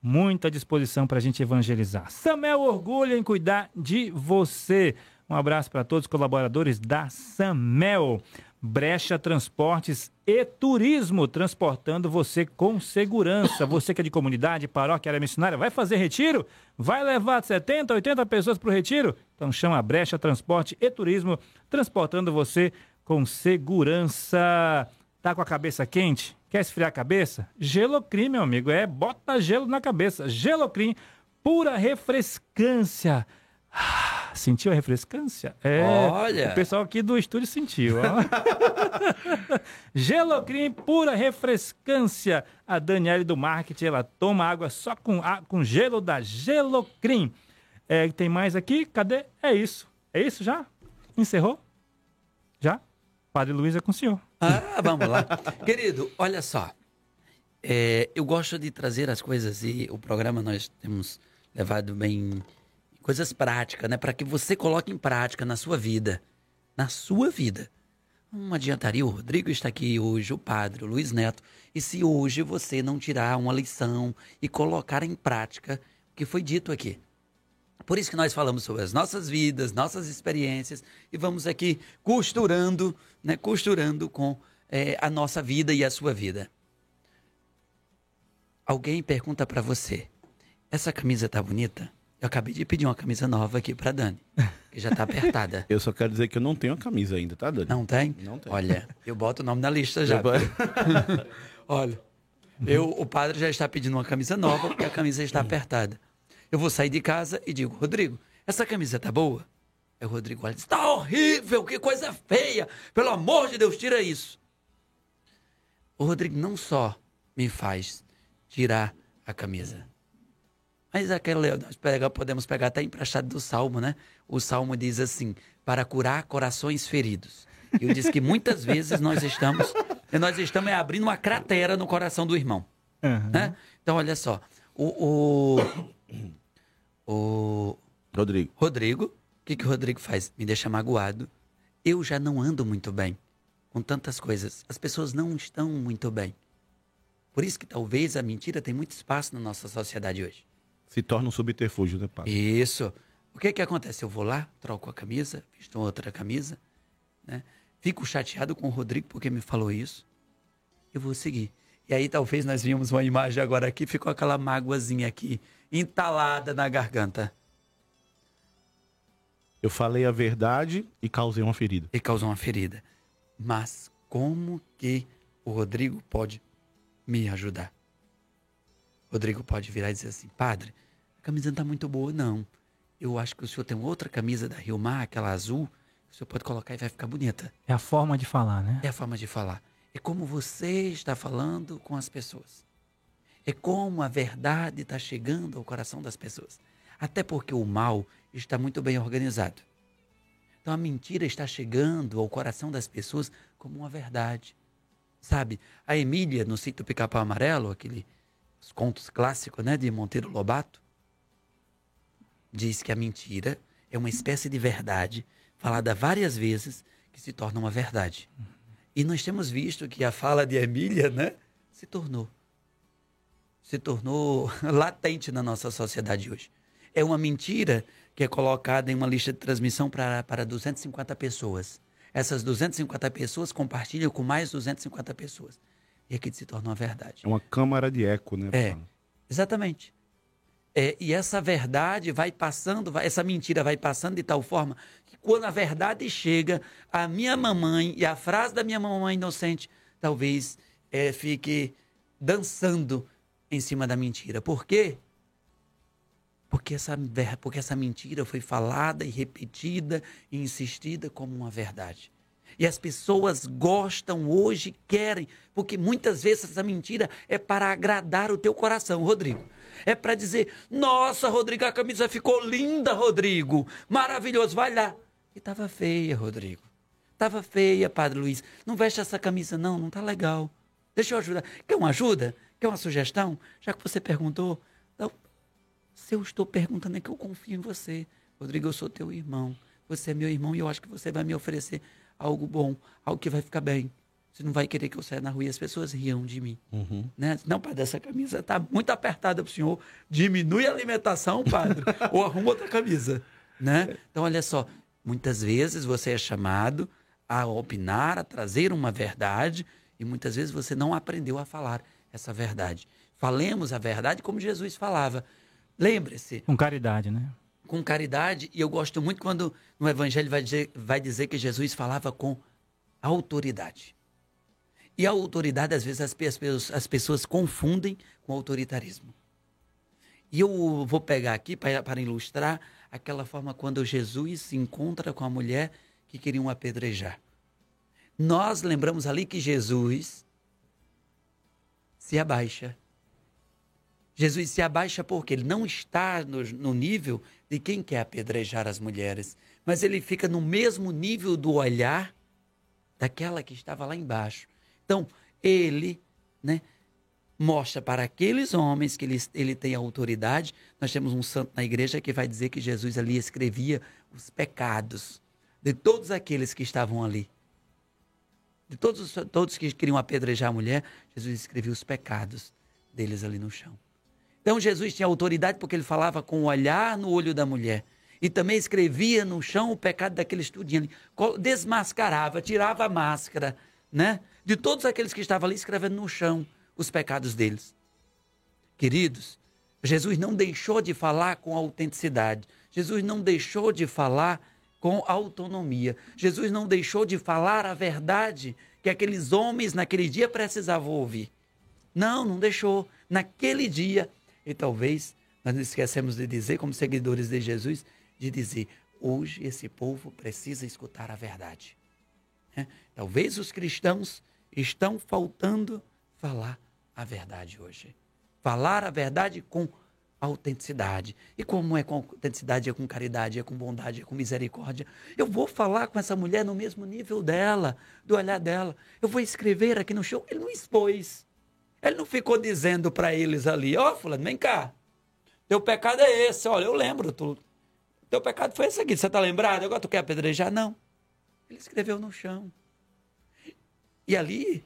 Speaker 2: muita disposição para a gente evangelizar. Samel orgulha em cuidar de você. Um abraço para todos os colaboradores da Samel. Brecha Transportes e Turismo, transportando você com segurança. Você que é de comunidade, paróquia, área missionária, vai fazer retiro? Vai levar 70, 80 pessoas para o retiro? Então chama Brecha Transporte e Turismo, transportando você com segurança. Tá com a cabeça quente? Quer esfriar a cabeça? Gelocrim, meu amigo. É, bota gelo na cabeça. Gelocrim, pura refrescância. Ah, Sentiu a refrescância? É.
Speaker 1: Olha.
Speaker 2: O pessoal aqui do estúdio sentiu. Gelocrim, pura refrescância. A Daniele do marketing, ela toma água só com, a- com gelo da Gelocrim. É, tem mais aqui? Cadê? É isso. É isso já? Encerrou? Já? Padre Luiz é com o senhor.
Speaker 1: Ah, vamos lá. Querido, olha só. É, eu gosto de trazer as coisas e o programa nós temos levado bem coisas práticas, né? Para que você coloque em prática na sua vida. Na sua vida. Não adiantaria o Rodrigo estar aqui hoje, o padre, o Luiz Neto, e se hoje você não tirar uma lição e colocar em prática o que foi dito aqui. Por isso que nós falamos sobre as nossas vidas, nossas experiências e vamos aqui costurando, né, costurando com é, a nossa vida e a sua vida. Alguém pergunta para você: essa camisa tá bonita? Eu acabei de pedir uma camisa nova aqui para Dani, que já tá apertada.
Speaker 3: Eu só quero dizer que eu não tenho a camisa ainda, tá, Dani?
Speaker 1: Não tem?
Speaker 3: Não tem.
Speaker 1: Olha, eu boto o nome na lista já. Olha, eu, o padre já está pedindo uma camisa nova porque a camisa está apertada. Eu vou sair de casa e digo, Rodrigo, essa camisa tá boa? Aí o Rodrigo olha e diz, tá horrível, que coisa feia. Pelo amor de Deus, tira isso. O Rodrigo não só me faz tirar a camisa, mas aquela, nós pega, podemos pegar até emprestado do Salmo, né? O Salmo diz assim, para curar corações feridos. Eu disse que muitas vezes nós estamos, nós estamos é abrindo uma cratera no coração do irmão.
Speaker 2: Uhum.
Speaker 1: Né? Então, olha só. O, o, o
Speaker 3: Rodrigo.
Speaker 1: Rodrigo, o que, que o Rodrigo faz? Me deixa magoado. Eu já não ando muito bem com tantas coisas. As pessoas não estão muito bem. Por isso que talvez a mentira tem muito espaço na nossa sociedade hoje.
Speaker 3: Se torna um subterfúgio, né, padre?
Speaker 1: Isso. O que que acontece? Eu vou lá, troco a camisa, visto outra camisa, né? Fico chateado com o Rodrigo porque me falou isso. Eu vou seguir. E aí talvez nós vimos uma imagem agora aqui, ficou aquela mágoazinha aqui, entalada na garganta.
Speaker 3: Eu falei a verdade e causei uma ferida.
Speaker 1: E causou uma ferida. Mas como que o Rodrigo pode me ajudar? Rodrigo pode virar e dizer assim, padre, a camisa não está muito boa, não. Eu acho que o senhor tem outra camisa da Rio Mar, aquela azul, que o senhor pode colocar e vai ficar bonita.
Speaker 2: É a forma de falar, né?
Speaker 1: É a forma de falar. É como você está falando com as pessoas. É como a verdade está chegando ao coração das pessoas. Até porque o mal está muito bem organizado. Então a mentira está chegando ao coração das pessoas como uma verdade. Sabe? A Emília, no sítio Pica-Pau Amarelo, aquele os contos clássicos né, de Monteiro Lobato, diz que a mentira é uma espécie de verdade falada várias vezes que se torna uma verdade. E nós temos visto que a fala de Emília, né, se tornou se tornou latente na nossa sociedade hoje. É uma mentira que é colocada em uma lista de transmissão para, para 250 pessoas. Essas 250 pessoas compartilham com mais 250 pessoas. E aqui se torna uma verdade.
Speaker 3: É uma câmara de eco, né?
Speaker 1: É, exatamente. É, e essa verdade vai passando, vai- essa mentira vai passando de tal forma que quando a verdade chega, a minha mamãe e a frase da minha mamãe inocente talvez é, fique dançando em cima da mentira. Por quê? Porque essa, porque essa mentira foi falada e repetida e insistida como uma verdade. E as pessoas gostam hoje, querem, porque muitas vezes essa mentira é para agradar o teu coração, Rodrigo. É para dizer: Nossa, Rodrigo, a camisa ficou linda, Rodrigo. Maravilhoso, vai lá. E estava feia, Rodrigo. Estava feia, Padre Luiz. Não veste essa camisa, não, não tá legal. Deixa eu ajudar. Quer uma ajuda? Quer uma sugestão? Já que você perguntou. Não. Se eu estou perguntando é que eu confio em você. Rodrigo, eu sou teu irmão. Você é meu irmão e eu acho que você vai me oferecer algo bom, algo que vai ficar bem. Você não vai querer que eu saia na rua e as pessoas riam de mim. Né? Não, padre, essa camisa está muito apertada para o senhor. Diminui a alimentação, padre, ou arruma outra camisa. Né? Então, olha só, muitas vezes você é chamado a opinar, a trazer uma verdade, e muitas vezes você não aprendeu a falar essa verdade. Falemos a verdade como Jesus falava. Lembre-se,
Speaker 2: Com caridade, né?
Speaker 1: Com caridade, e eu gosto muito quando no Evangelho vai dizer, vai dizer que Jesus falava com autoridade. E a autoridade, às vezes, as, pe- as pessoas- as pessoas confundem com autoritarismo. E eu vou pegar aqui para para ilustrar aquela forma quando Jesus se encontra com a mulher que queriam apedrejar. Nós lembramos ali que Jesus se abaixa. Jesus se abaixa porque ele não está no, no nível de quem quer apedrejar as mulheres, mas ele fica no mesmo nível do olhar daquela que estava lá embaixo. Então, ele, né, mostra para aqueles homens que ele, ele tem autoridade. Nós temos um santo na igreja que vai dizer que Jesus ali escrevia os pecados de todos aqueles que estavam ali. De todos, todos que queriam apedrejar a mulher, Jesus escrevia os pecados deles ali no chão. Então Jesus tinha autoridade porque ele falava com o olhar no olho da mulher. E também escrevia no chão o pecado daquele estudinho ali. Desmascarava, tirava a máscara, né? De todos aqueles que estavam ali escrevendo no chão os pecados deles. Queridos, Jesus não deixou de falar com autenticidade. Jesus não deixou de falar com autonomia. Jesus não deixou de falar a verdade que aqueles homens naquele dia precisavam ouvir. Não, não deixou. Naquele dia, e talvez nós não esquecemos de dizer, como seguidores de Jesus, de dizer: hoje esse povo precisa escutar a verdade. É? Talvez os cristãos estão faltando falar a verdade hoje. Falar a verdade com autenticidade. E como é com autenticidade, é com caridade, é com bondade, é com misericórdia. Eu vou falar com essa mulher no mesmo nível dela, do olhar dela. Eu vou escrever aqui no show. Ele não expôs. Ele não ficou dizendo para eles ali, ó, oh, fulano, vem cá. Teu pecado é esse, olha, eu lembro, tu, teu pecado foi esse aqui, você tá lembrado? Agora tu quer apedrejar? Não. Ele escreveu no chão. E ali,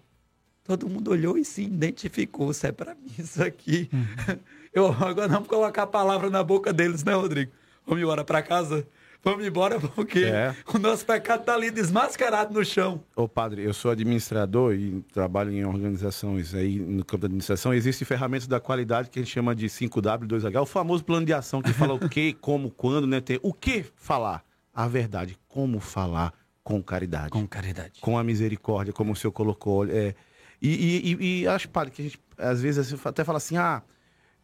Speaker 1: todo mundo olhou e se identificou. Isso é para mim, isso aqui. Uhum. Eu agora não vou colocar a palavra na boca deles, né, Rodrigo? Vamos embora para casa? Vamos embora porque é. o nosso pecado está ali desmascarado no chão.
Speaker 3: Ô padre, eu sou administrador e trabalho em organizações aí no campo da administração. Existem ferramentas da qualidade que a gente chama de 5W, 2H, o famoso plano de ação que fala o que, como, quando, né? Tem o que falar, a verdade, como falar com caridade.
Speaker 1: Com caridade.
Speaker 3: Com a misericórdia, como o senhor colocou. É, e, e, e acho, padre, que a gente às vezes até fala assim, ah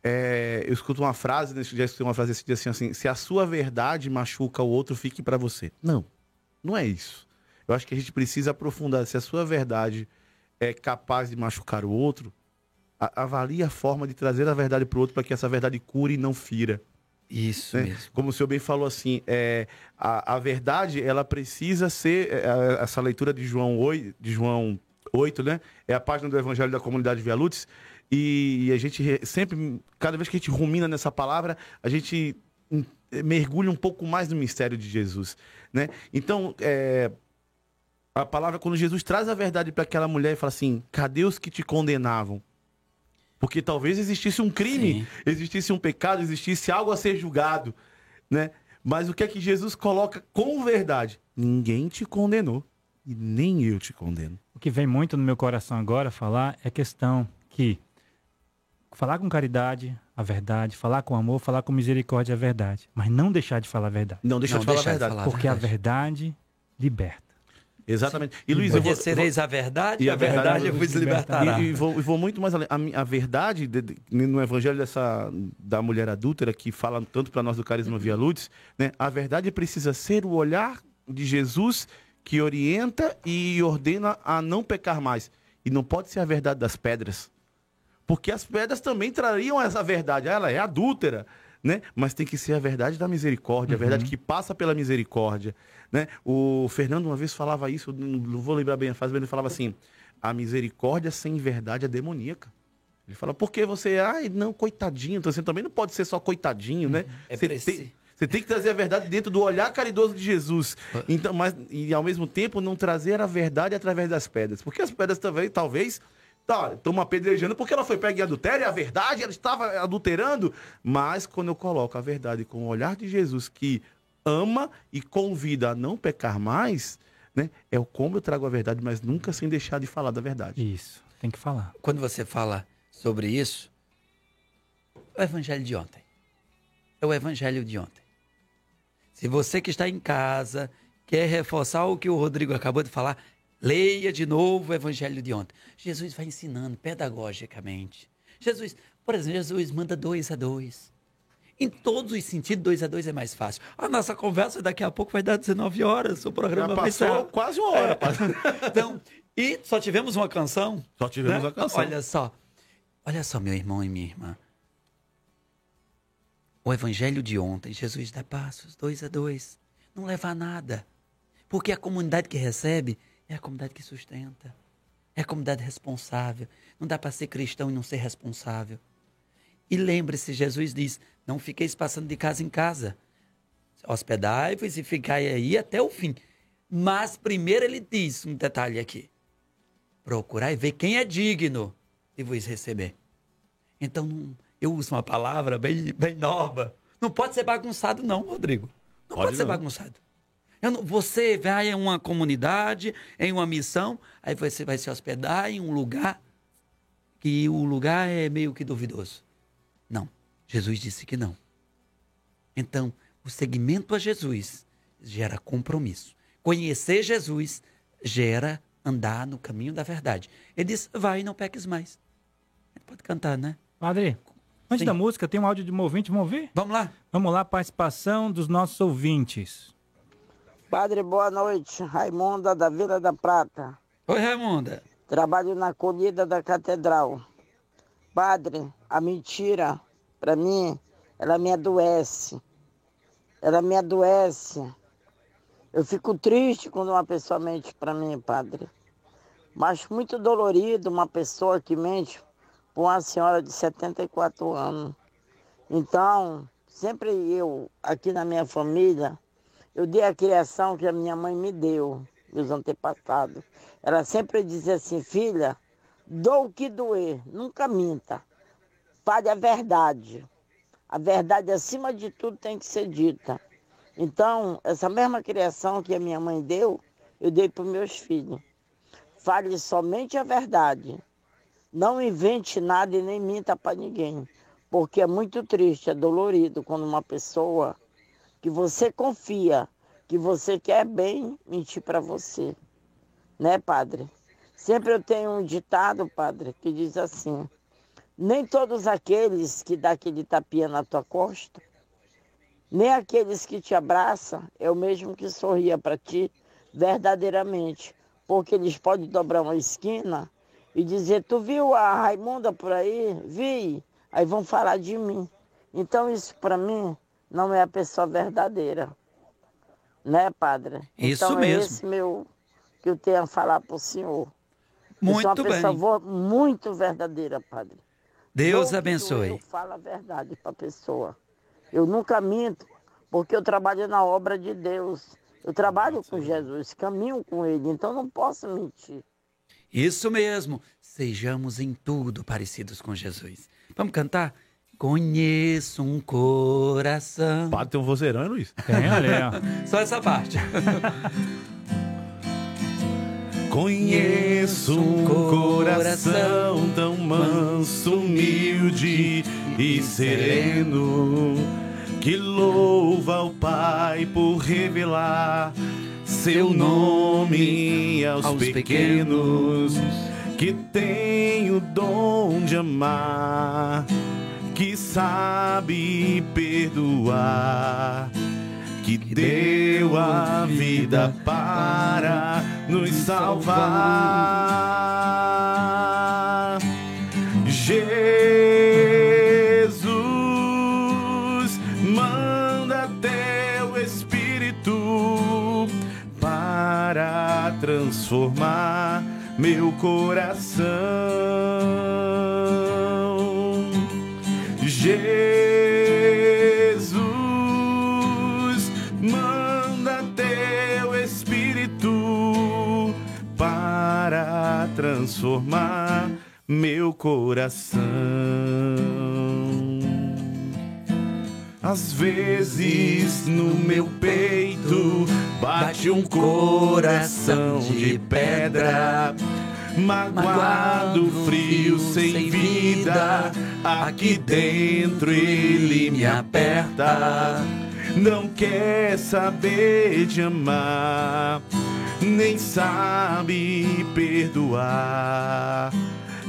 Speaker 3: é, eu escuto uma frase, nesse dia escutei uma frase esse dia assim, assim, se a sua verdade machuca o outro, fique para você. Não, não é isso. Eu acho que a gente precisa aprofundar. Se a sua verdade é capaz de machucar o outro, avalie a forma de trazer a verdade para o outro para que essa verdade cure e não fira.
Speaker 1: Isso né? mesmo.
Speaker 3: Como o senhor bem falou assim, é, a, a verdade ela precisa ser é, essa leitura de João 8, de João 8, né? É a página do Evangelho da Comunidade Via Lutz. E a gente sempre, cada vez que a gente rumina nessa palavra, a gente mergulha um pouco mais no mistério de Jesus, né? Então, é, a palavra, quando Jesus traz a verdade para aquela mulher e fala assim: cadê os que te condenavam? Porque talvez existisse um crime, Sim. existisse um pecado, existisse algo a ser julgado, né? Mas o que é que Jesus coloca com verdade? Ninguém te condenou e nem eu te condeno.
Speaker 2: O que vem muito no meu coração agora falar é questão que falar com caridade a verdade, falar com amor, falar com misericórdia a verdade, mas não deixar de falar a verdade.
Speaker 3: Não deixar de falar a verdade,
Speaker 2: falar porque a verdade liberta.
Speaker 3: Exatamente.
Speaker 1: E Luiz, conhecereis a verdade e a verdade, verdade vos libertará.
Speaker 3: E, e, vou, vou, muito mais além. A, a verdade de, de, no evangelho dessa da mulher adúltera que fala tanto para nós do carisma via luz, né? A verdade precisa ser o olhar de Jesus que orienta e ordena a não pecar mais. E não pode ser a verdade das pedras. Porque as pedras também trariam essa verdade. Ela é adúltera, né? Mas tem que ser a verdade da misericórdia, uhum. a verdade que passa pela misericórdia, né? O Fernando uma vez falava isso, não vou lembrar bem a frase, mas ele falava assim: a misericórdia sem verdade é demoníaca. Ele fala, por que você, ai, não, coitadinho, então você também não pode ser só coitadinho, né?
Speaker 1: É
Speaker 3: você tem, você tem que trazer a verdade dentro do olhar caridoso de Jesus. Então, mas, e ao mesmo tempo não trazer a verdade através das pedras. Porque as pedras também, talvez, Tá, estamos apedrejando porque ela foi pega em adultério, é a verdade, ela estava adulterando. Mas quando eu coloco a verdade com o olhar de Jesus, que ama e convida a não pecar mais, né? É o como eu trago a verdade, mas nunca sem deixar de falar da verdade.
Speaker 2: Isso, tem que falar.
Speaker 1: Quando você fala sobre isso, é o evangelho de ontem. É o evangelho de ontem. Se você que está em casa quer reforçar o que o Rodrigo acabou de falar, Leia de novo o evangelho de ontem. Jesus vai ensinando pedagogicamente. Jesus, por exemplo, Jesus manda dois a dois. Em todos os sentidos, dois a dois é mais fácil. A nossa conversa daqui a pouco vai dar 19 horas. O programa
Speaker 3: Já passou
Speaker 1: vai
Speaker 3: ser... quase uma hora.
Speaker 1: É. então, e só tivemos uma canção.
Speaker 3: Só tivemos né? uma canção.
Speaker 1: Olha só. Olha só, meu irmão e minha irmã. O evangelho de ontem, Jesus dá passos, dois a dois. Não leva a nada. Porque a comunidade que recebe é a comunidade que sustenta. É a comunidade responsável. Não dá para ser cristão e não ser responsável. E lembre-se, Jesus diz: não fiqueis passando de casa em casa. Hospedai-vos e ficai aí até o fim. Mas primeiro ele diz um detalhe aqui: procurai ver quem é digno de vos receber. Então, eu uso uma palavra bem, bem nova. Não pode ser bagunçado, não, Rodrigo. Não pode,
Speaker 3: Pode
Speaker 1: ser
Speaker 3: não.
Speaker 1: bagunçado. Não- você vai em uma comunidade, em uma missão, aí você vai se hospedar em um lugar que o lugar é meio que duvidoso. Não. Jesus disse que não. Então, o segmento a Jesus gera compromisso. Conhecer Jesus gera andar no caminho da verdade. Ele diz: vai e não peques mais. Ele pode cantar, né?
Speaker 2: Padre, antes
Speaker 1: Sim.
Speaker 2: da música, tem um áudio de um ouvinte, vamos ouvir?
Speaker 1: Vamos lá.
Speaker 2: Vamos lá, participação dos nossos ouvintes.
Speaker 4: Padre, boa noite. Raimunda da Vila da Prata.
Speaker 1: Oi, Raimunda.
Speaker 4: Trabalho na colhida da catedral. Padre, a mentira, para mim, ela me adoece. Ela me adoece. Eu fico triste quando uma pessoa mente para mim, padre. Mas muito dolorido uma pessoa que mente para uma senhora de 74 anos. Então, sempre eu, aqui na minha família, eu dei a criação que a minha mãe me deu, meus antepassados. Ela sempre dizia assim, filha, dou o que doer, nunca minta. Fale a verdade. A verdade, acima de tudo, tem que ser dita. Então, essa mesma criação que a minha mãe deu, eu dei para os meus filhos. Fale somente a verdade. Não invente nada e nem minta para ninguém. Porque é muito triste, é dolorido quando uma pessoa que você confia, que você quer bem, mentir para você. Né, padre? Sempre eu tenho um ditado, padre, que diz assim: nem todos aqueles que dá aquele tapinha na tua costa, nem aqueles que te abraçam, é o mesmo que sorria para ti verdadeiramente. Porque eles podem dobrar uma esquina e dizer, tu viu a Raimunda por aí? Vi. Aí vão falar de mim. Então isso para mim não é a pessoa verdadeira. Né, padre?
Speaker 1: Isso
Speaker 4: então,
Speaker 1: mesmo.
Speaker 4: É esse meu que eu tenho a falar para o senhor. eu sou uma
Speaker 1: Muito
Speaker 4: pessoa
Speaker 1: bem.
Speaker 4: vo- muito verdadeira, padre.
Speaker 1: Deus
Speaker 4: Eu,
Speaker 1: abençoe.
Speaker 4: Eu falo a verdade para a pessoa. Eu nunca minto, porque eu trabalho na obra de Deus. Eu trabalho com Jesus, caminho com Ele, então não posso mentir.
Speaker 1: Isso mesmo. Sejamos em tudo parecidos com Jesus. Vamos cantar? Conheço um coração.
Speaker 3: Padre tem um vozeirão, hein, Luiz?
Speaker 2: Tem, olha aí, ó.
Speaker 1: Só essa parte.
Speaker 3: Conheço um coração tão manso, humilde e sereno, que louva ao Pai por revelar seu nome aos,
Speaker 1: Aos
Speaker 3: pequenos, que tem o dom de amar, que sabe perdoar que deu a vida para nos salvar. Jesus, manda teu Espírito para transformar meu coração. Jesus, manda teu Espírito para transformar meu coração. Às vezes no meu peito bate um coração de pedra, magoado, frio, sem vida. Aqui dentro ele me aperta, não quer saber de amar, nem sabe perdoar.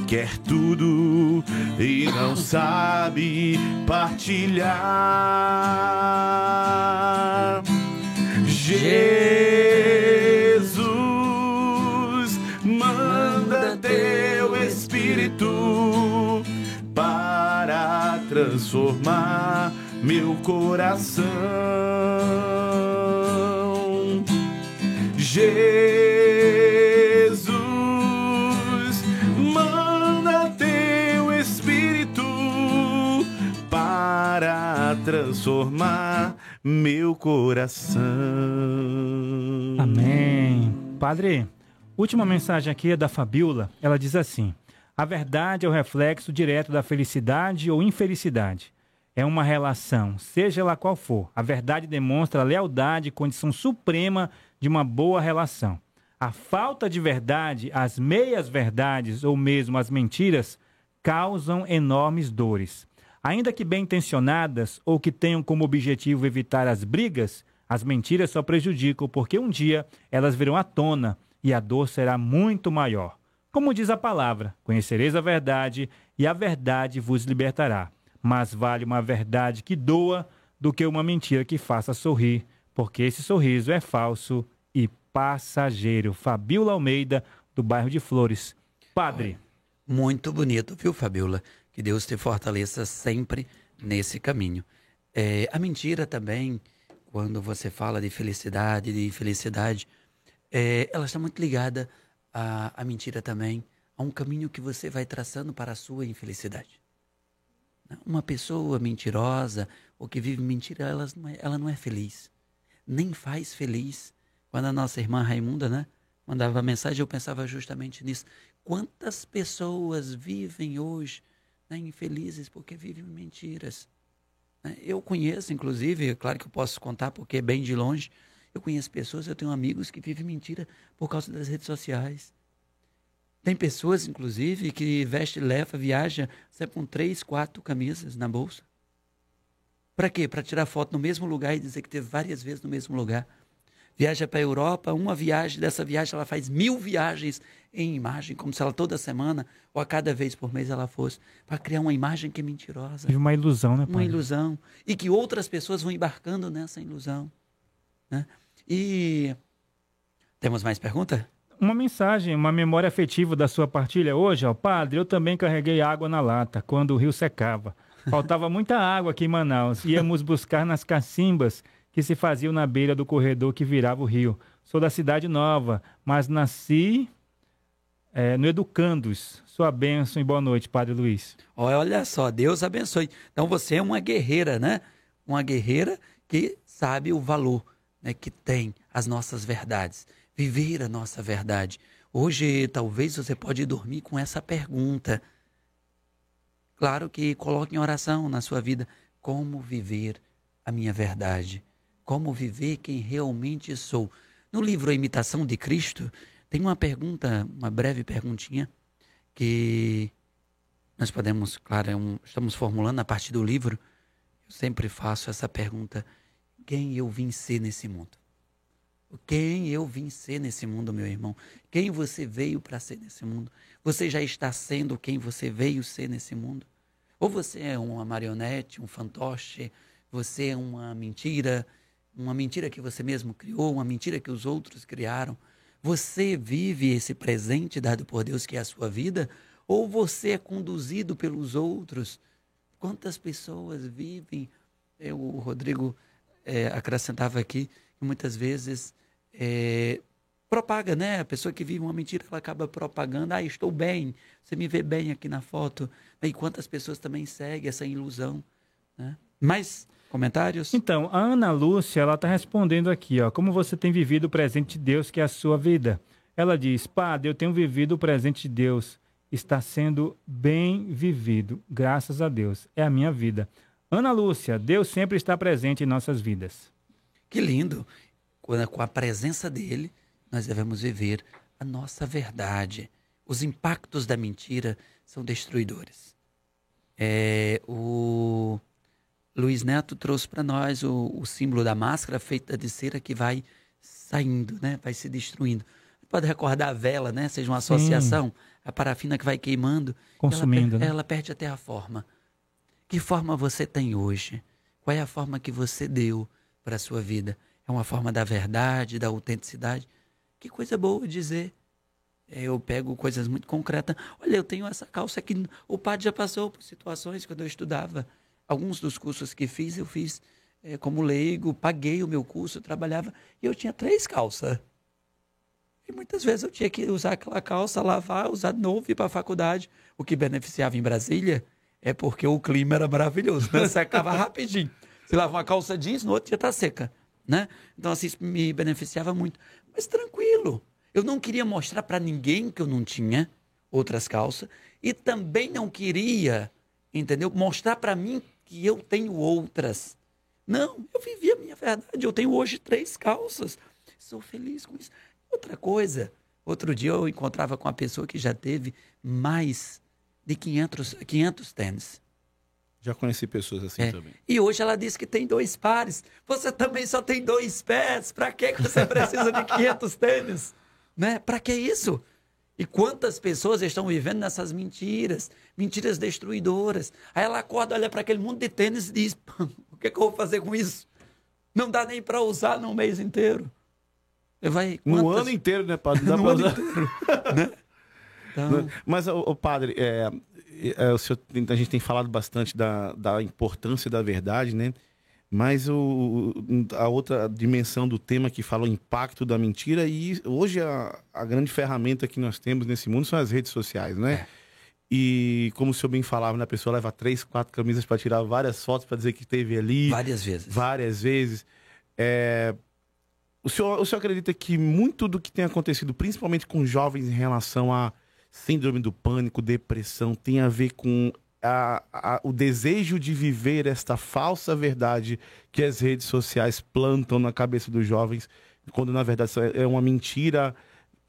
Speaker 3: Quer tudo e não sabe partilhar. Jesus, Espírito para transformar meu coração. Jesus, manda teu Espírito para transformar meu coração.
Speaker 2: Amém. Padre, última mensagem aqui é da Fabiola. Ela diz assim: A verdade é o reflexo direto da felicidade ou infelicidade. É uma relação, seja ela qual for. A verdade demonstra a lealdade, condição suprema de uma boa relação. A falta de verdade, as meias verdades ou mesmo as mentiras causam enormes dores. Ainda que bem intencionadas ou que tenham como objetivo evitar as brigas, as mentiras só prejudicam porque um dia elas virão à tona e a dor será muito maior. Como diz a palavra: conhecereis a verdade e a verdade vos libertará. Mas vale uma verdade que doa do que uma mentira que faça sorrir, porque esse sorriso é falso e passageiro. Fabiola Almeida, do bairro de Flores. Padre.
Speaker 1: Muito bonito, viu, Fabiola? Que Deus te fortaleça sempre nesse caminho. É, a mentira também, quando você fala de felicidade, de infelicidade, é, ela está muito ligada à, à mentira também, a um caminho que você vai traçando para a sua infelicidade. Uma pessoa mentirosa ou que vive mentira, ela não é, ela não é feliz. Nem faz feliz. Quando a nossa irmã Raimunda, né, mandava mensagem, eu pensava justamente nisso. Quantas pessoas vivem hoje né, infelizes porque vivem mentiras. Né? Eu conheço, inclusive, é claro que eu posso contar porque é bem de longe, eu conheço pessoas, eu tenho amigos que vivem mentira por causa das redes sociais. Tem pessoas, inclusive, que veste, leva, viaja sempre com três, quatro camisas na bolsa. Para quê? Para tirar foto no mesmo lugar e dizer que teve várias vezes no mesmo lugar viaja para a Europa, uma viagem, dessa viagem ela faz mil viagens em imagem, como se ela toda semana ou a cada vez por mês ela fosse, para criar uma imagem que é mentirosa.
Speaker 2: Uma ilusão, né, pai?
Speaker 1: Uma ilusão. E que outras pessoas vão embarcando nessa ilusão. Né? E temos mais pergunta?
Speaker 2: Uma mensagem, uma memória afetiva da sua partilha hoje, ó. Padre, eu também carreguei água na lata quando o rio secava. Faltava muita água aqui em Manaus. Íamos buscar nas cacimbas que se faziam na beira do corredor que virava o rio. Sou da Cidade Nova, mas nasci é, no Educandos. Sua bênção e boa noite, Padre Luiz.
Speaker 1: Olha só, Deus abençoe. Então você é uma guerreira, né? Uma guerreira que sabe o valor né, que tem as nossas verdades. Viver a nossa verdade. Hoje, talvez você pode dormir com essa pergunta. Claro que coloque em oração na sua vida como viver a minha verdade como viver quem realmente sou. No livro A Imitação de Cristo, tem uma pergunta, uma breve perguntinha, que nós podemos, claro, é estamos formulando a partir do livro. Eu sempre faço essa pergunta: quem eu vim ser nesse mundo? Quem eu vim ser nesse mundo, meu irmão? Quem você veio para ser nesse mundo? Você já está sendo quem você veio ser nesse mundo? Ou você é uma marionete, um fantoche, você é uma mentira, uma mentira que você mesmo criou, uma mentira que os outros criaram. Você vive esse presente dado por Deus que é a sua vida, ou você é conduzido pelos outros? Quantas pessoas vivem? É, o Rodrigo é, acrescentava aqui que muitas vezes é, propaga, né? A pessoa que vive uma mentira, ela acaba propagando. Ah, estou bem, você me vê bem aqui na foto. E quantas pessoas também seguem essa ilusão, né? Mas Comentários?
Speaker 2: Então, a Ana Lúcia, ela está respondendo aqui, ó. Como você tem vivido o presente de Deus, que é a sua vida? Ela diz, Padre, eu tenho vivido o presente de Deus. Está sendo bem vivido, graças a Deus. É a minha vida. Ana Lúcia, Deus sempre está presente em nossas vidas.
Speaker 1: Que lindo! Com a presença dele, nós devemos viver a nossa verdade. Os impactos da mentira são destruidores. É, o Luiz Neto trouxe para nós o, o, símbolo da máscara feita de cera que vai saindo, né? vai se destruindo. Pode recordar a vela, né? seja uma associação, Sim. a parafina que vai queimando.
Speaker 2: Consumindo.
Speaker 1: Ela,
Speaker 2: né?
Speaker 1: ela perde até a forma. Que forma você tem hoje? Qual é a forma que você deu para a sua vida? É uma forma da verdade, da autenticidade? Que coisa boa dizer. É, eu pego coisas muito concretas. Olha, eu tenho essa calça que o padre já passou por situações quando eu estudava. Alguns dos cursos que fiz, eu fiz é, como leigo, paguei o meu curso, trabalhava, e eu tinha três calças. E muitas vezes eu tinha que usar aquela calça, lavar, usar de novo ir para a faculdade. O que beneficiava em Brasília é porque o clima era maravilhoso, né? secava rapidinho. Se lava uma calça jeans, no outro dia está seca. Né? Então, assim, isso me beneficiava muito. Mas tranquilo. Eu não queria mostrar para ninguém que eu não tinha, outras calças e também não queria, entendeu? Mostrar para mim que eu tenho outras. Não, eu vivi a minha verdade. Eu tenho hoje três calças. Sou feliz com isso. Outra coisa, outro dia eu encontrava com uma pessoa que já teve mais de 500, 500 tênis.
Speaker 3: Já conheci pessoas assim
Speaker 1: É.
Speaker 3: também.
Speaker 1: E hoje ela disse que tem dois pares. Você também só tem dois pés. Para que você precisa de 500 tênis? Né? Para que isso? E quantas pessoas estão vivendo nessas mentiras, mentiras destruidoras. Aí ela acorda, olha para aquele mundo de tênis e diz: "Pô, o que, que eu vou fazer com isso? Não dá nem para usar no mês inteiro. Vai,
Speaker 3: No
Speaker 1: quantas-
Speaker 3: ano inteiro, né, padre? Não dá
Speaker 1: No ano
Speaker 3: usar.
Speaker 1: Então,
Speaker 3: Mas, o padre, é, é, senhor a gente tem falado bastante da, da importância da verdade, né? Mas o, o- a outra dimensão do tema que fala o impacto da mentira, e hoje a, a grande ferramenta que nós temos nesse mundo são as redes sociais, né?
Speaker 1: É.
Speaker 3: E como o senhor bem falava, né, a pessoa leva três, quatro camisas para tirar várias fotos para dizer que teve ali
Speaker 1: várias vezes.
Speaker 3: várias vezes. É, O, senhor, o senhor acredita que muito do que tem acontecido, principalmente com jovens em relação a síndrome do pânico, depressão, tem a ver com a- a- o desejo de viver esta falsa verdade que as redes sociais plantam na cabeça dos jovens, quando na verdade isso é uma mentira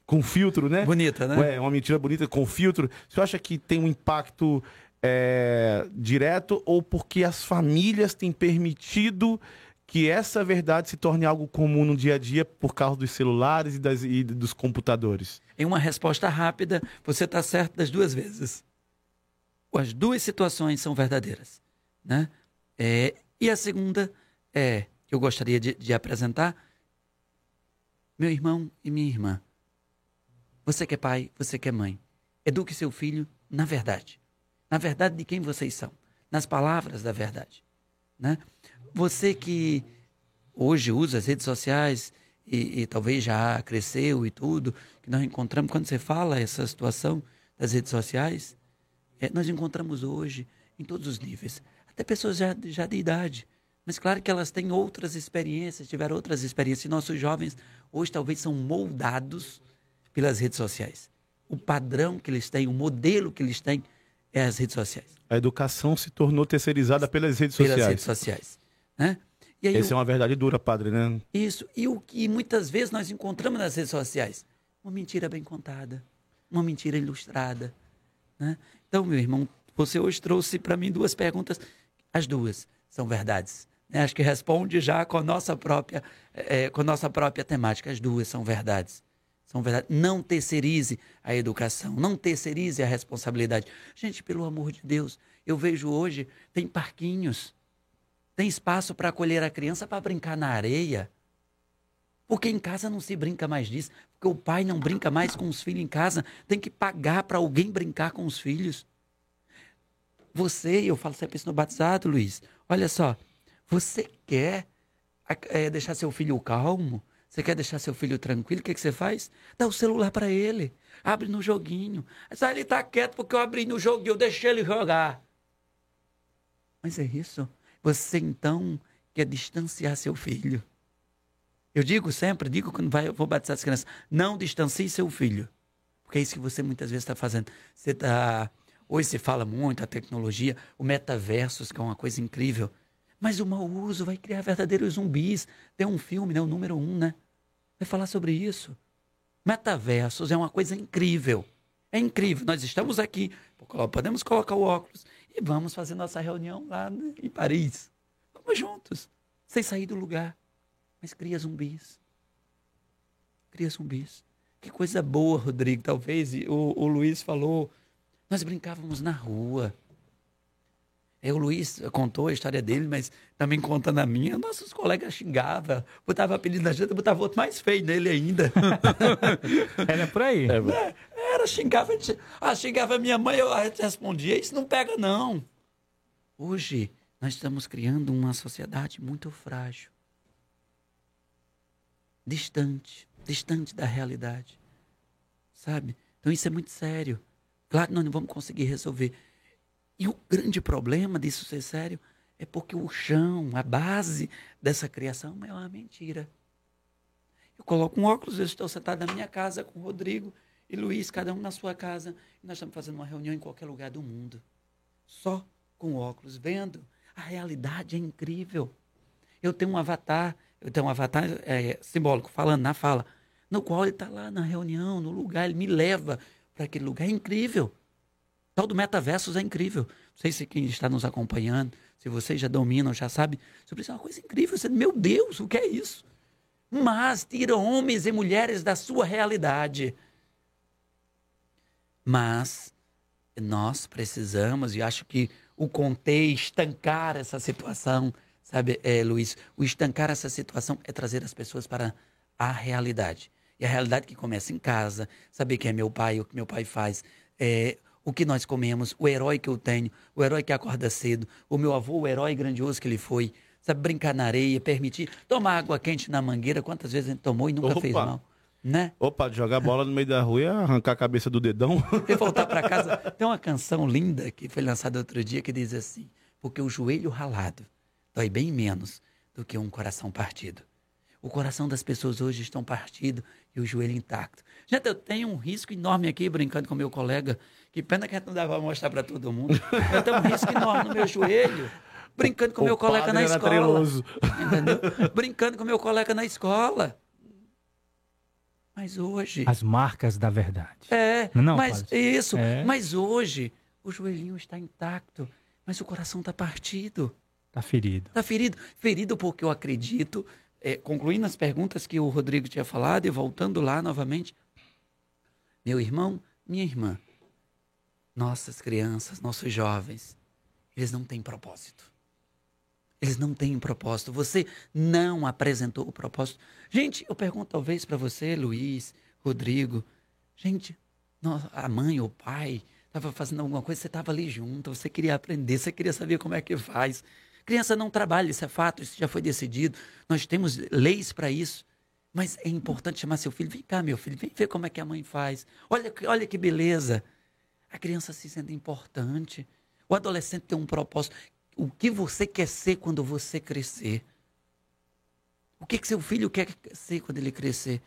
Speaker 3: com filtro, né?
Speaker 1: Bonita, né?
Speaker 3: É uma mentira bonita com filtro. Você acha que tem um impacto é, direto ou porque as famílias têm permitido que essa verdade se torne algo comum no dia a dia por causa dos celulares e, das- e dos computadores?
Speaker 1: Em uma resposta rápida, você está certo das duas vezes. As duas situações são verdadeiras. Né? É, e a segunda é que eu gostaria de, de apresentar. Meu irmão e minha irmã. Você que é pai, você que é mãe. Eduque seu filho na verdade. Na verdade de quem vocês são. Nas palavras da verdade. Né? Você que hoje usa as redes sociais e, e talvez já cresceu e tudo, que nós encontramos, quando você fala essa situação das redes sociais, é, nós encontramos hoje em todos os níveis. Até pessoas já, já de idade. Mas claro que elas têm outras experiências, tiveram outras experiências. E nossos jovens hoje talvez são moldados pelas redes sociais. O padrão que eles têm, o modelo que eles têm é as redes sociais.
Speaker 3: A educação se tornou terceirizada pelas redes
Speaker 1: Pelas
Speaker 3: sociais.
Speaker 1: redes sociais. Né? E
Speaker 3: Essa
Speaker 1: o-
Speaker 3: é uma verdade dura, padre, né?
Speaker 1: Isso. E o que muitas vezes nós encontramos nas redes sociais? Uma mentira bem contada, uma mentira ilustrada. Né? Então, meu irmão, você hoje trouxe para mim duas perguntas. As duas são verdades. né? Acho que responde já com a nossa própria, eh, com a nossa própria temática. As duas são verdades. São verdades. Não terceirize a educação, não terceirize a responsabilidade. Gente, pelo amor de Deus, eu vejo hoje, tem parquinhos, tem espaço para acolher a criança para brincar na areia. Porque em casa não se brinca mais disso. Porque o pai não brinca mais com os filhos em casa. Tem que pagar para alguém brincar com os filhos. Você, eu falo sempre isso no batizado, Luiz. Olha só, você quer eh, deixar seu filho calmo? Você quer deixar seu filho tranquilo? O que, que você faz? Dá o celular para ele. Abre no joguinho. Aí ele está quieto porque eu abri no joguinho, eu deixei ele jogar. Mas é isso. Você então quer distanciar seu filho. Eu digo sempre, digo quando vai, eu vou batizar as crianças, não distancie seu filho. Porque é isso que você muitas vezes está fazendo. Você tá, hoje se fala muito a tecnologia, o metaversos, que é uma coisa incrível. Mas o mau uso vai criar verdadeiros zumbis. Tem um filme, né, o número um, né? Vai falar sobre isso. Metaversos é uma coisa incrível. É incrível. Nós estamos aqui, podemos colocar o óculos e vamos fazer nossa reunião lá em Paris. Vamos juntos, sem sair do lugar. Mas cria zumbis. Cria zumbis. Que coisa boa, Rodrigo. Talvez o, o Luiz falou. Nós brincávamos na rua. É, o Luiz contou a história dele, mas também contando a minha. Nossos colegas xingavam, botava apelido na gente, botava outro mais feio nele ainda.
Speaker 2: Era por aí.
Speaker 1: Era, xingava, a gente- ah, xingava minha mãe, eu a gente respondia, isso não pega não. Hoje, nós estamos criando uma sociedade muito frágil. Distante, distante da realidade. Sabe? Então isso é muito sério. Claro que nós não vamos conseguir resolver. E o grande problema disso ser sério é porque o chão, a base dessa criação é uma mentira. Eu coloco um óculos, eu estou sentado na minha casa com o Rodrigo e Luiz, cada um na sua casa. E nós estamos fazendo uma reunião em qualquer lugar do mundo. Só com óculos, vendo. A realidade é incrível. Eu tenho um avatar, eu tenho um avatar é, simbólico, falando na fala, no qual ele está lá na reunião, no lugar, ele me leva para aquele lugar. É incrível. Tal do metaversos é incrível. Não sei se quem está nos acompanhando, se vocês já dominam, já sabem. Sobre isso é uma coisa incrível. Você, meu Deus, o que é isso? Mas tira homens e mulheres da sua realidade. Mas nós precisamos, e acho que o conter, estancar essa situação, sabe, é, Luiz? O estancar essa situação é trazer as pessoas para a realidade. E a realidade que começa em casa, saber quem é meu pai, o que meu pai faz, é, o que nós comemos, o herói que eu tenho, o herói que acorda cedo, o meu avô, o herói grandioso que ele foi, sabe, brincar na areia, permitir, tomar água quente na mangueira, quantas vezes a gente tomou e nunca
Speaker 3: Opa.
Speaker 1: fez mal. Né?
Speaker 3: Opa, jogar bola no meio da rua e arrancar a cabeça do dedão.
Speaker 1: E voltar para casa. Tem uma canção linda que foi lançada outro dia que diz assim: Porque o joelho ralado dói bem menos do que um coração partido. O coração das pessoas hoje estão partido e o joelho intacto. Gente, eu tenho um risco enorme aqui, brincando com meu colega. Que pena que a gente não dá para mostrar para todo mundo. Eu tenho um risco enorme no meu joelho, brincando com
Speaker 3: O
Speaker 1: meu colega na
Speaker 3: era
Speaker 1: escola.
Speaker 3: treloso.
Speaker 1: Entendeu? brincando com meu colega na escola. Mas hoje.
Speaker 2: As marcas da verdade.
Speaker 1: É,
Speaker 2: Não,
Speaker 1: mas
Speaker 2: padre.
Speaker 1: isso.
Speaker 2: É.
Speaker 1: Mas hoje o joelhinho está intacto, mas o coração está partido,
Speaker 2: Tá ferido.
Speaker 1: está ferido. Ferido porque eu acredito, é, concluindo as perguntas que o Rodrigo tinha falado e voltando lá novamente, meu irmão, minha irmã, nossas crianças, nossos jovens, eles não têm propósito. Eles não têm propósito. Você não apresentou o propósito. Gente, eu pergunto talvez para você, Luiz, Rodrigo. Gente, a mãe ou o pai estava fazendo alguma coisa, você estava ali junto, você queria aprender, você queria saber como é que faz. Criança não trabalha, isso é fato, isso já foi decidido. Nós temos leis para isso. Mas é importante chamar seu filho. Vem cá, meu filho, vem ver como é que a mãe faz. Olha, olha que beleza. A criança se sente importante. O adolescente tem um propósito. O que você quer ser quando você crescer? O que, que seu filho quer ser quando ele crescer?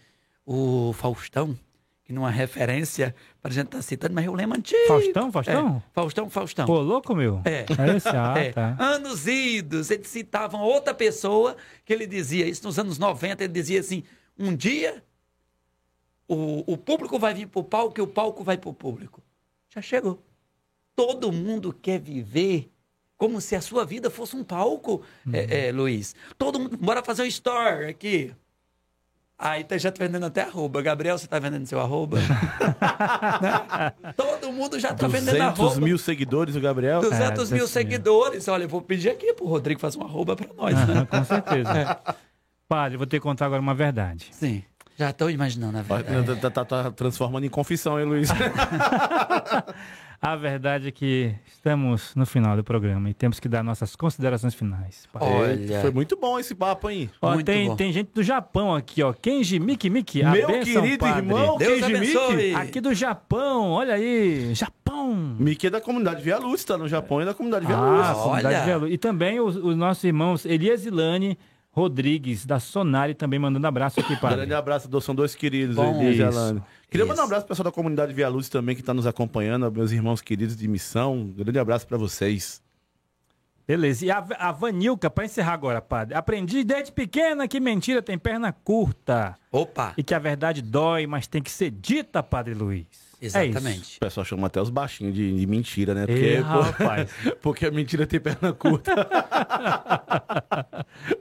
Speaker 1: O Faustão, que não é referência para a gente estar citando, mas é o lema antigo.
Speaker 2: Faustão, Faustão?
Speaker 1: É, Faustão, Faustão.
Speaker 2: Pô, louco, meu?
Speaker 1: É.
Speaker 2: É esse? Ah,
Speaker 1: É,
Speaker 2: tá.
Speaker 1: Anos idos, eles citavam outra pessoa que ele dizia, isso nos anos 90, ele dizia assim: um dia o, o público vai vir para o palco e o palco vai para o público. Já chegou. Todo mundo quer viver como se a sua vida fosse um palco, é, é, Luiz. Todo mundo, bora fazer um store aqui. Aí tá já tá vendendo até arroba. Gabriel, você tá vendendo seu arroba? Né? Todo mundo já tá vendendo
Speaker 3: 200
Speaker 1: arroba.
Speaker 3: mil seguidores, o Gabriel.
Speaker 1: 200
Speaker 2: É,
Speaker 1: mil
Speaker 2: 200
Speaker 1: seguidores. Olha, eu vou pedir aqui pro Rodrigo fazer uma arroba pra nós, né?
Speaker 2: com certeza.
Speaker 1: É.
Speaker 2: Padre, vou ter que contar agora uma verdade.
Speaker 1: Sim. Já estou imaginando a verdade.
Speaker 3: Tá, tá- tá transformando em confissão, hein, Luiz?
Speaker 2: A verdade é que estamos no final do programa e temos que dar nossas considerações finais.
Speaker 1: Olha.
Speaker 3: Foi muito bom esse papo, hein?
Speaker 2: Ó,
Speaker 1: muito
Speaker 2: tem,
Speaker 1: bom.
Speaker 2: tem gente do Japão aqui, ó. Kenji Miki Miki.
Speaker 3: Meu querido
Speaker 2: padre.
Speaker 3: irmão,
Speaker 1: Deus
Speaker 3: Kenji Miki.
Speaker 2: Aqui do Japão, olha aí. Japão.
Speaker 3: Miki é da comunidade Via Luz, tá no Japão e da comunidade Via
Speaker 2: Ah,
Speaker 3: Luz.
Speaker 2: comunidade
Speaker 1: Olha.
Speaker 2: Via Luz. E também os, os nossos irmãos Elias e Lane Rodrigues, da Sonari, também mandando abraço aqui, padre.
Speaker 3: Grande abraço, do- são dois queridos
Speaker 1: Bom,
Speaker 3: aí, desde
Speaker 2: isso.
Speaker 3: Alane. Queria mandar um abraço pro pessoal da comunidade Via Luz também, que está nos acompanhando, meus irmãos queridos de missão. Grande abraço para vocês.
Speaker 2: Beleza. E a, a Vanilca, para encerrar agora, padre. Aprendi desde pequena que mentira tem perna curta.
Speaker 1: Opa,
Speaker 2: E que a verdade dói, mas tem que ser dita, Padre Luiz. É isso.
Speaker 1: exatamente.
Speaker 3: O pessoal chama até os baixinhos de, de mentira, né? Porque,
Speaker 2: rapaz.
Speaker 3: porque a mentira tem perna curta.